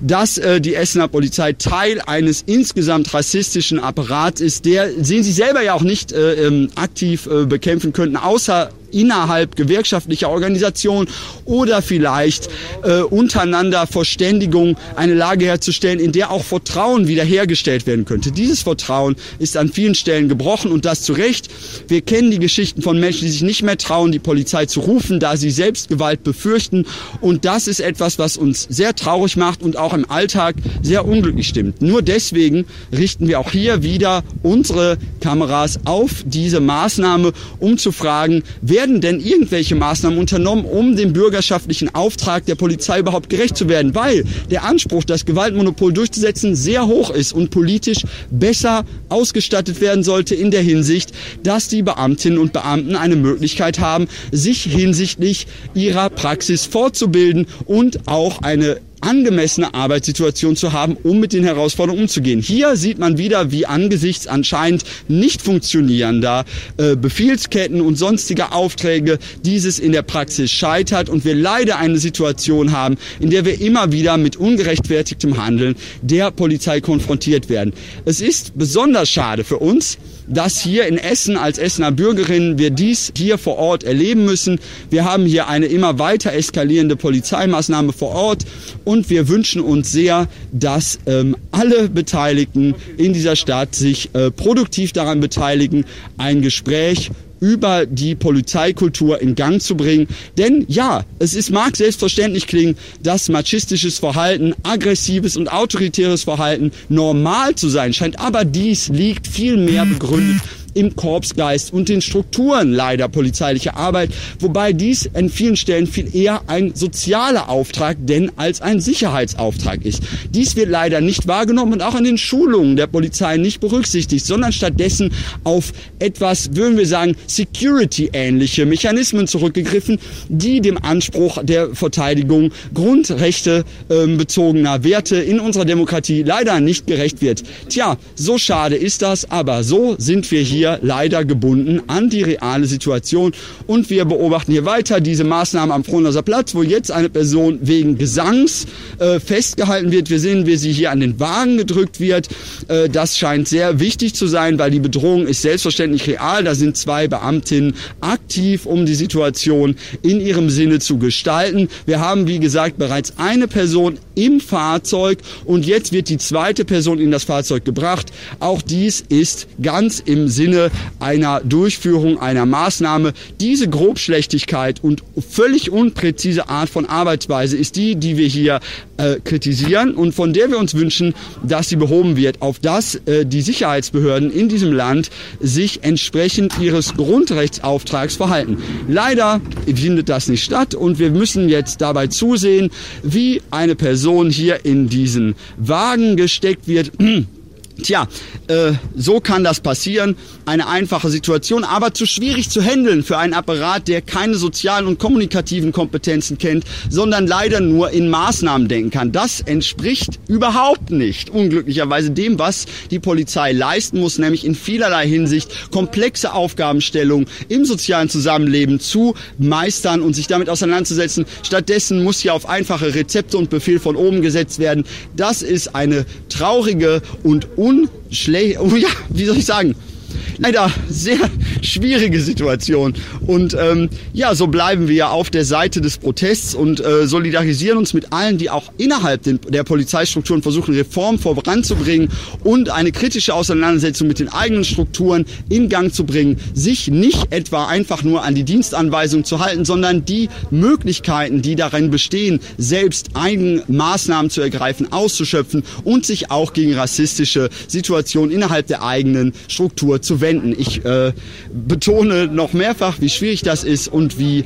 dass äh, die Essener Polizei Teil eines insgesamt rassistischen Apparats ist, der, sehen Sie selber ja auch nicht äh, ähm, aktiv äh, bekämpfen könnten, außer innerhalb gewerkschaftlicher Organisationen oder vielleicht äh, untereinander Verständigung eine Lage herzustellen, in der auch Vertrauen wiederhergestellt werden könnte. Dieses Vertrauen ist an vielen Stellen gebrochen und das zu Recht. Wir kennen die Geschichten von Menschen, die sich nicht mehr trauen, die Polizei zu rufen, da sie selbst Gewalt befürchten. Und das ist etwas, was uns sehr traurig macht und auch im Alltag sehr unglücklich stimmt. Nur deswegen richten wir auch hier wieder unsere Kameras auf diese Maßnahme, um zu fragen, werden denn irgendwelche Maßnahmen unternommen, um dem bürgerschaftlichen Auftrag der Polizei überhaupt gerecht zu werden? Weil der Anspruch, das Gewaltmonopol durchzusetzen, sehr hoch ist und politisch besser ausgestattet werden sollte in der Hinsicht, dass die Beamtinnen und Beamten eine Möglichkeit haben, sich hinsichtlich ihrer Praxis fortzubilden und auch eine angemessene Arbeitssituation zu haben, um mit den Herausforderungen umzugehen. Hier sieht man wieder, wie angesichts anscheinend nicht funktionierender äh, Befehlsketten und sonstiger Aufträge dieses in der Praxis scheitert und wir leider eine Situation haben, in der wir immer wieder mit ungerechtfertigtem Handeln der Polizei konfrontiert werden. Es ist besonders schade für uns, dass hier in Essen als Essener Bürgerinnen wir dies hier vor Ort erleben müssen. Wir haben hier eine immer weiter eskalierende Polizeimaßnahme vor Ort und wir wünschen uns sehr, dass ähm, alle Beteiligten in dieser Stadt sich äh, produktiv daran beteiligen, ein Gespräch über die Polizeikultur in Gang zu bringen. Denn ja, es ist, mag selbstverständlich klingen, dass machistisches Verhalten, aggressives und autoritäres Verhalten normal zu sein scheint, aber dies liegt viel mehr begründet im Korpsgeist und den Strukturen leider polizeilicher Arbeit, wobei dies an vielen Stellen viel eher ein sozialer Auftrag denn als ein Sicherheitsauftrag ist. Dies wird leider nicht wahrgenommen und auch in den Schulungen der Polizei nicht berücksichtigt, sondern stattdessen auf etwas, würden wir sagen, Security-ähnliche Mechanismen zurückgegriffen, die dem Anspruch der Verteidigung Grundrechte äh, bezogener Werte in unserer Demokratie leider nicht gerecht wird. Tja, so schade ist das, aber so sind wir hier hier leider gebunden an die reale Situation. Und wir beobachten hier weiter diese Maßnahmen am Frohnhauser Platz, wo jetzt eine Person wegen Gesangs äh, festgehalten wird. Wir sehen, wie sie hier an den Wagen gedrückt wird. Äh, das scheint sehr wichtig zu sein, weil die Bedrohung ist selbstverständlich real. Da sind zwei Beamtinnen aktiv, um die Situation in ihrem Sinne zu gestalten. Wir haben, wie gesagt, bereits eine Person im Fahrzeug und jetzt wird die zweite Person in das Fahrzeug gebracht. Auch dies ist ganz im Sinne einer Durchführung einer Maßnahme. Diese Grobschlechtigkeit und völlig unpräzise Art von Arbeitsweise ist die, die wir hier äh, kritisieren und von der wir uns wünschen, dass sie behoben wird, auf dass äh, die Sicherheitsbehörden in diesem Land sich entsprechend ihres Grundrechtsauftrags verhalten. Leider findet das nicht statt und wir müssen jetzt dabei zusehen, wie eine Person hier in diesen Wagen gesteckt wird. *clears throat* Tja, äh, so kann das passieren. Eine einfache Situation, aber zu schwierig zu handeln für einen Apparat, der keine sozialen und kommunikativen Kompetenzen kennt, sondern leider nur in Maßnahmen denken kann. Das entspricht überhaupt nicht, unglücklicherweise, dem, was die Polizei leisten muss, nämlich in vielerlei Hinsicht komplexe Aufgabenstellungen im sozialen Zusammenleben zu meistern und sich damit auseinanderzusetzen. Stattdessen muss hier auf einfache Rezepte und Befehl von oben gesetzt werden. Das ist eine traurige und unschlecht, oh ja, wie soll ich sagen, leider sehr schwierige Situation. Und ähm, ja, so bleiben wir auf der Seite des Protests und äh, solidarisieren uns mit allen, die auch innerhalb den, der Polizeistrukturen versuchen, Reform voranzubringen und eine kritische Auseinandersetzung mit den eigenen Strukturen in Gang zu bringen, sich nicht etwa einfach nur an die Dienstanweisung zu halten, sondern die Möglichkeiten, die darin bestehen, selbst eigene Maßnahmen zu ergreifen, auszuschöpfen und sich auch gegen rassistische Situationen innerhalb der eigenen Struktur zu wenden. Ich äh, betone noch mehrfach, wie schwierig das ist und wie äh,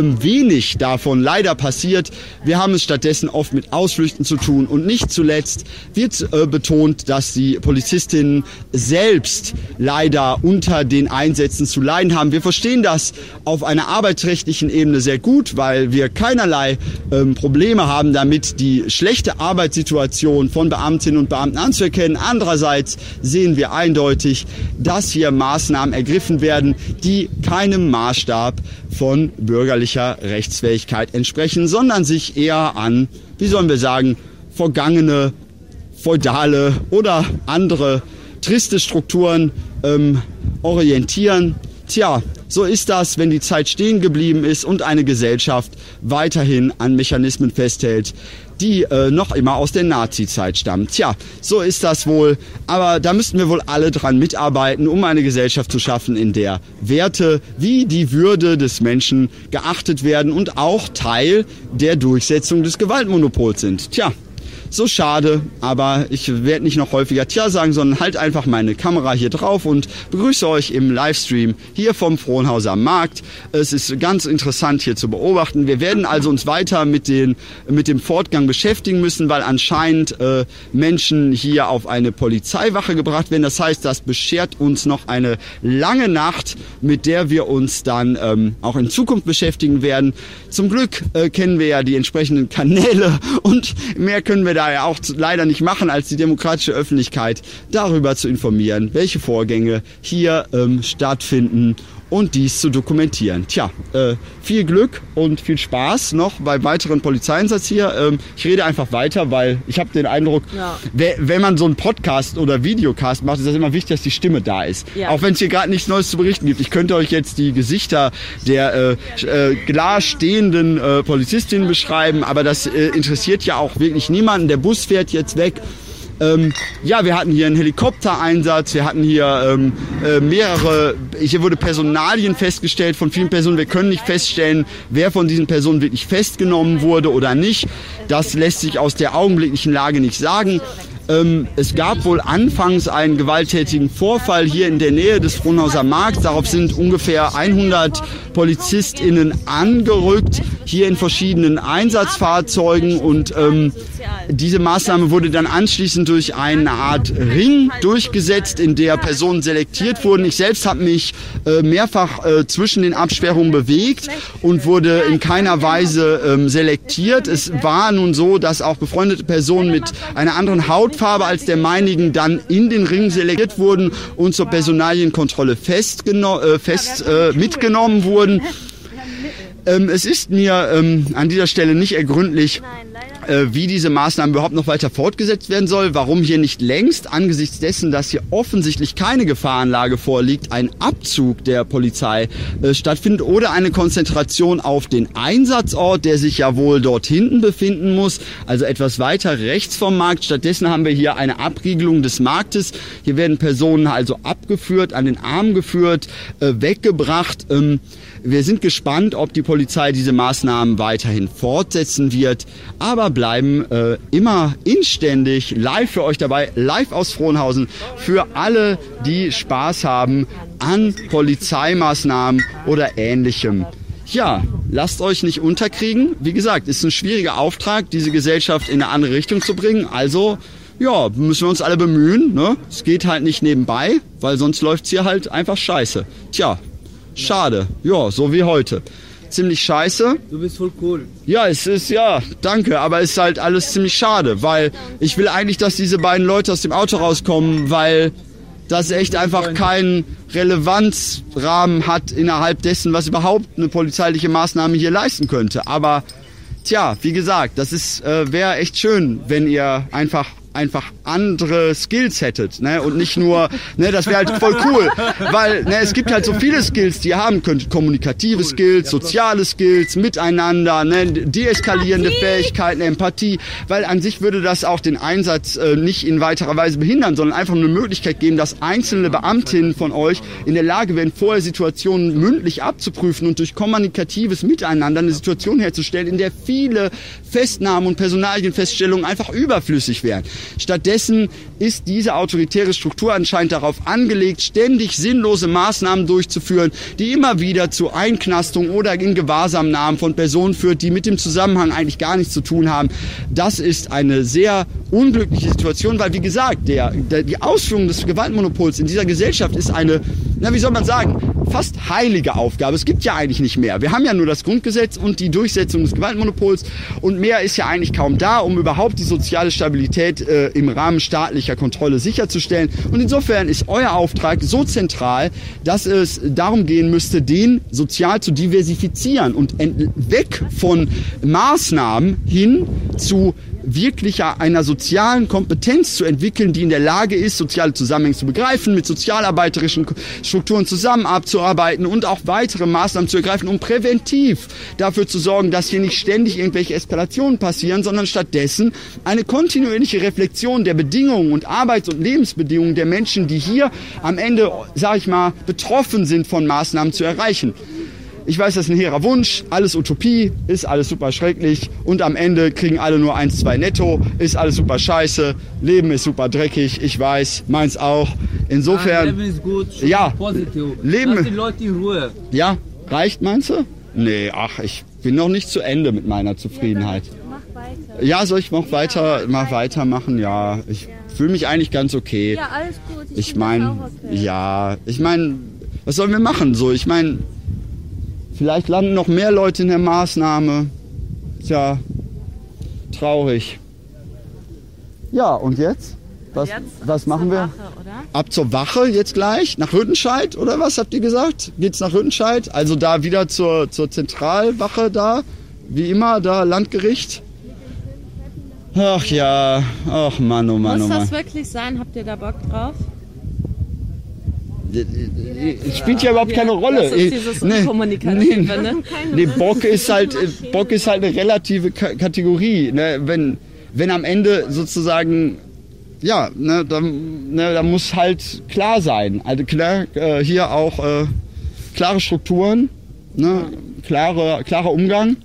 wenig davon leider passiert. Wir haben es stattdessen oft mit Ausflüchten zu tun und nicht zuletzt wird äh, betont, dass die Polizistinnen selbst leider unter den Einsätzen zu leiden haben. Wir verstehen das auf einer arbeitsrechtlichen Ebene sehr gut, weil wir keinerlei ähm, Probleme haben damit, die schlechte Arbeitssituation von Beamtinnen und Beamten anzuerkennen. Andererseits sehen wir eindeutig, dass hier Maßnahmen ergriffen werden, die keinem Maßstab von bürgerlicher Rechtsfähigkeit entsprechen, sondern sich eher an, wie sollen wir sagen, vergangene, feudale oder andere triste Strukturen ähm, orientieren. Tja, so ist das, wenn die Zeit stehen geblieben ist und eine Gesellschaft weiterhin an Mechanismen festhält, die äh, noch immer aus der Nazi-Zeit stammen. Tja, so ist das wohl. Aber da müssten wir wohl alle dran mitarbeiten, um eine Gesellschaft zu schaffen, in der Werte wie die Würde des Menschen geachtet werden und auch Teil der Durchsetzung des Gewaltmonopols sind. Tja, so schade, aber ich werde nicht noch häufiger Tja sagen, sondern halt einfach meine Kamera hier drauf und begrüße euch im Livestream hier vom Frohnhauser Markt. Es ist ganz interessant hier zu beobachten. Wir werden also uns weiter mit, den, mit dem Fortgang beschäftigen müssen, weil anscheinend äh, Menschen hier auf eine Polizeiwache gebracht werden. Das heißt, das beschert uns noch eine lange Nacht, mit der wir uns dann ähm, auch in Zukunft beschäftigen werden. Zum Glück äh, kennen wir ja die entsprechenden Kanäle *laughs* und mehr können wir da daher auch leider nicht machen, als die demokratische Öffentlichkeit darüber zu informieren, welche Vorgänge hier ähm, stattfinden und dies zu dokumentieren. Tja, äh, viel Glück und viel Spaß noch bei weiteren Polizeieinsatz hier. Ähm, ich rede einfach weiter, weil ich habe den Eindruck, Ja. wenn man so einen Podcast oder Videocast macht, ist das immer wichtig, dass die Stimme da ist. Ja. Auch wenn es hier gerade nichts Neues zu berichten gibt. Ich könnte euch jetzt die Gesichter der äh, äh, klar stehenden äh, Polizistinnen beschreiben, aber das äh, interessiert ja auch wirklich niemanden. Der Bus fährt jetzt weg. Ähm, ja, wir hatten hier einen Helikoptereinsatz, wir hatten hier ähm, äh, mehrere, hier wurde Personalien festgestellt von vielen Personen. Wir können nicht feststellen, wer von diesen Personen wirklich festgenommen wurde oder nicht. Das lässt sich aus der augenblicklichen Lage nicht sagen. Ähm, es gab wohl anfangs einen gewalttätigen Vorfall hier in der Nähe des Frohnhauser Markts. Darauf sind ungefähr 100 PolizistInnen angerückt, hier in verschiedenen Einsatzfahrzeugen. Und ähm, diese Maßnahme wurde dann anschließend durch eine Art Ring durchgesetzt, in der Personen selektiert wurden. Ich selbst habe mich äh, mehrfach äh, zwischen den Absperrungen bewegt und wurde in keiner Weise ähm, selektiert. Es war nun so, dass auch befreundete Personen mit einer anderen Hautfarbe als der meinigen dann in den Ring selektiert wurden und zur Personalienkontrolle äh, fest äh, mitgenommen wurden. Ähm, es ist mir ähm, an dieser Stelle nicht ergründlich, äh, wie diese Maßnahmen überhaupt noch weiter fortgesetzt werden soll, warum hier nicht längst angesichts dessen, dass hier offensichtlich keine Gefahrenlage vorliegt, ein Abzug der Polizei äh, stattfindet oder eine Konzentration auf den Einsatzort, der sich ja wohl dort hinten befinden muss, also etwas weiter rechts vom Markt. Stattdessen haben wir hier eine Abriegelung des Marktes. Hier werden Personen also abgeführt, an den Arm geführt, äh, weggebracht. Ähm, wir sind gespannt, ob die Polizei diese Maßnahmen weiterhin fortsetzen wird, aber bleiben äh, immer inständig live für euch dabei, live aus Frohnhausen, für alle, die Spaß haben an Polizeimaßnahmen oder ähnlichem. Ja, lasst euch nicht unterkriegen. Wie gesagt, ist ein schwieriger Auftrag, diese Gesellschaft in eine andere Richtung zu bringen. Also, ja, müssen wir uns alle bemühen. Ne? Es geht halt nicht nebenbei, weil sonst läuft's hier halt einfach scheiße. Tja, schade. Ja, so wie heute. Ziemlich scheiße. Du bist voll cool. Ja, es ist, ja, danke, aber es ist halt alles ziemlich schade, weil ich will eigentlich, dass diese beiden Leute aus dem Auto rauskommen, weil das echt einfach keinen Relevanzrahmen hat innerhalb dessen, was überhaupt eine polizeiliche Maßnahme hier leisten könnte. Aber tja, wie gesagt, das ist äh, wäre echt schön, wenn ihr einfach einfach andere Skills hättet, ne? Und nicht nur, ne, das wäre halt voll cool, weil ne, es gibt halt so viele Skills, die ihr haben könnt, kommunikative Skills, soziale Skills, miteinander, ne, deeskalierende Fähigkeiten, Empathie, weil an sich würde das auch den Einsatz äh, nicht in weiterer Weise behindern, sondern einfach eine Möglichkeit geben, dass einzelne Beamtinnen von euch in der Lage wären, vorher Situationen mündlich abzuprüfen und durch kommunikatives Miteinander eine Situation herzustellen, in der viele Festnahmen und Personalienfeststellungen einfach überflüssig wären. Stattdessen ist diese autoritäre Struktur anscheinend darauf angelegt, ständig sinnlose Maßnahmen durchzuführen, die immer wieder zu Einknastung oder in Gewahrsamnahmen von Personen führt, die mit dem Zusammenhang eigentlich gar nichts zu tun haben. Das ist eine sehr unglückliche Situation, weil wie gesagt, der, der, die Ausführung des Gewaltmonopols in dieser Gesellschaft ist eine, na wie soll man sagen, fast heilige Aufgabe. Es gibt ja eigentlich nicht mehr. Wir haben ja nur das Grundgesetz und die Durchsetzung des Gewaltmonopols und mehr ist ja eigentlich kaum da, um überhaupt die soziale Stabilität äh, im Rahmen staatlicher Kontrolle sicherzustellen. Und insofern ist euer Auftrag so zentral, dass es darum gehen müsste, den sozial zu diversifizieren und weg von Maßnahmen hin zu wirklicher einer sozialen Kompetenz zu entwickeln, die in der Lage ist, soziale Zusammenhänge zu begreifen, mit sozialarbeiterischen Strukturen zusammen abzuarbeiten und auch weitere Maßnahmen zu ergreifen, um präventiv dafür zu sorgen, dass hier nicht ständig irgendwelche Eskalationen passieren, sondern stattdessen eine kontinuierliche Reflexion der Bedingungen und Arbeits- und Lebensbedingungen der Menschen, die hier am Ende, sage ich mal, betroffen sind von Maßnahmen zu erreichen. Ich weiß, das ist ein hehrer Wunsch, alles Utopie, ist alles super schrecklich und am Ende kriegen alle nur 1, 2 netto, ist alles super scheiße, Leben ist super dreckig, ich weiß, meins auch. Insofern. Nein, Leben ist gut, ja, positiv. Leben. Lass die Leute in Ruhe. Ja, reicht meinst du? Nee, ach, ich bin noch nicht zu Ende mit meiner Zufriedenheit. Ja, soll ich noch weiter, mal weitermachen? Ja, ich fühle mich eigentlich ganz okay. Ja, alles gut. Ich das meine, okay. ja, ich meine, was sollen wir machen? So, ich meine, vielleicht landen noch mehr Leute in der Maßnahme. Tja, traurig. Ja, und jetzt? Was, Jetzt was machen zur wir? Wache, oder? Ab zur Wache jetzt gleich? Nach Rüttenscheid oder was habt ihr gesagt? Geht's nach Rüttenscheid? Also da wieder zur, zur Zentralwache da? Wie immer, da Landgericht? Ach ja, ach Mann, oh Mann, Muss oh Mann. das wirklich sein? Habt ihr da Bock drauf? Es spielt ja überhaupt keine Rolle. Das ist dieses Unkommunikative, nee, ne? *laughs* nee, Bock ist halt Bock ist halt eine relative Ka Kategorie. Ne? Wenn, wenn am Ende sozusagen ja, ne, dann, ne, da muss halt klar sein. Also klar, äh, hier auch äh, klare Strukturen, ne, klare, klarer Umgang.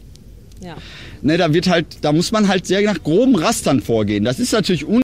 Ja. Ne, da wird halt, da muss man halt sehr nach groben Rastern vorgehen. Das ist natürlich un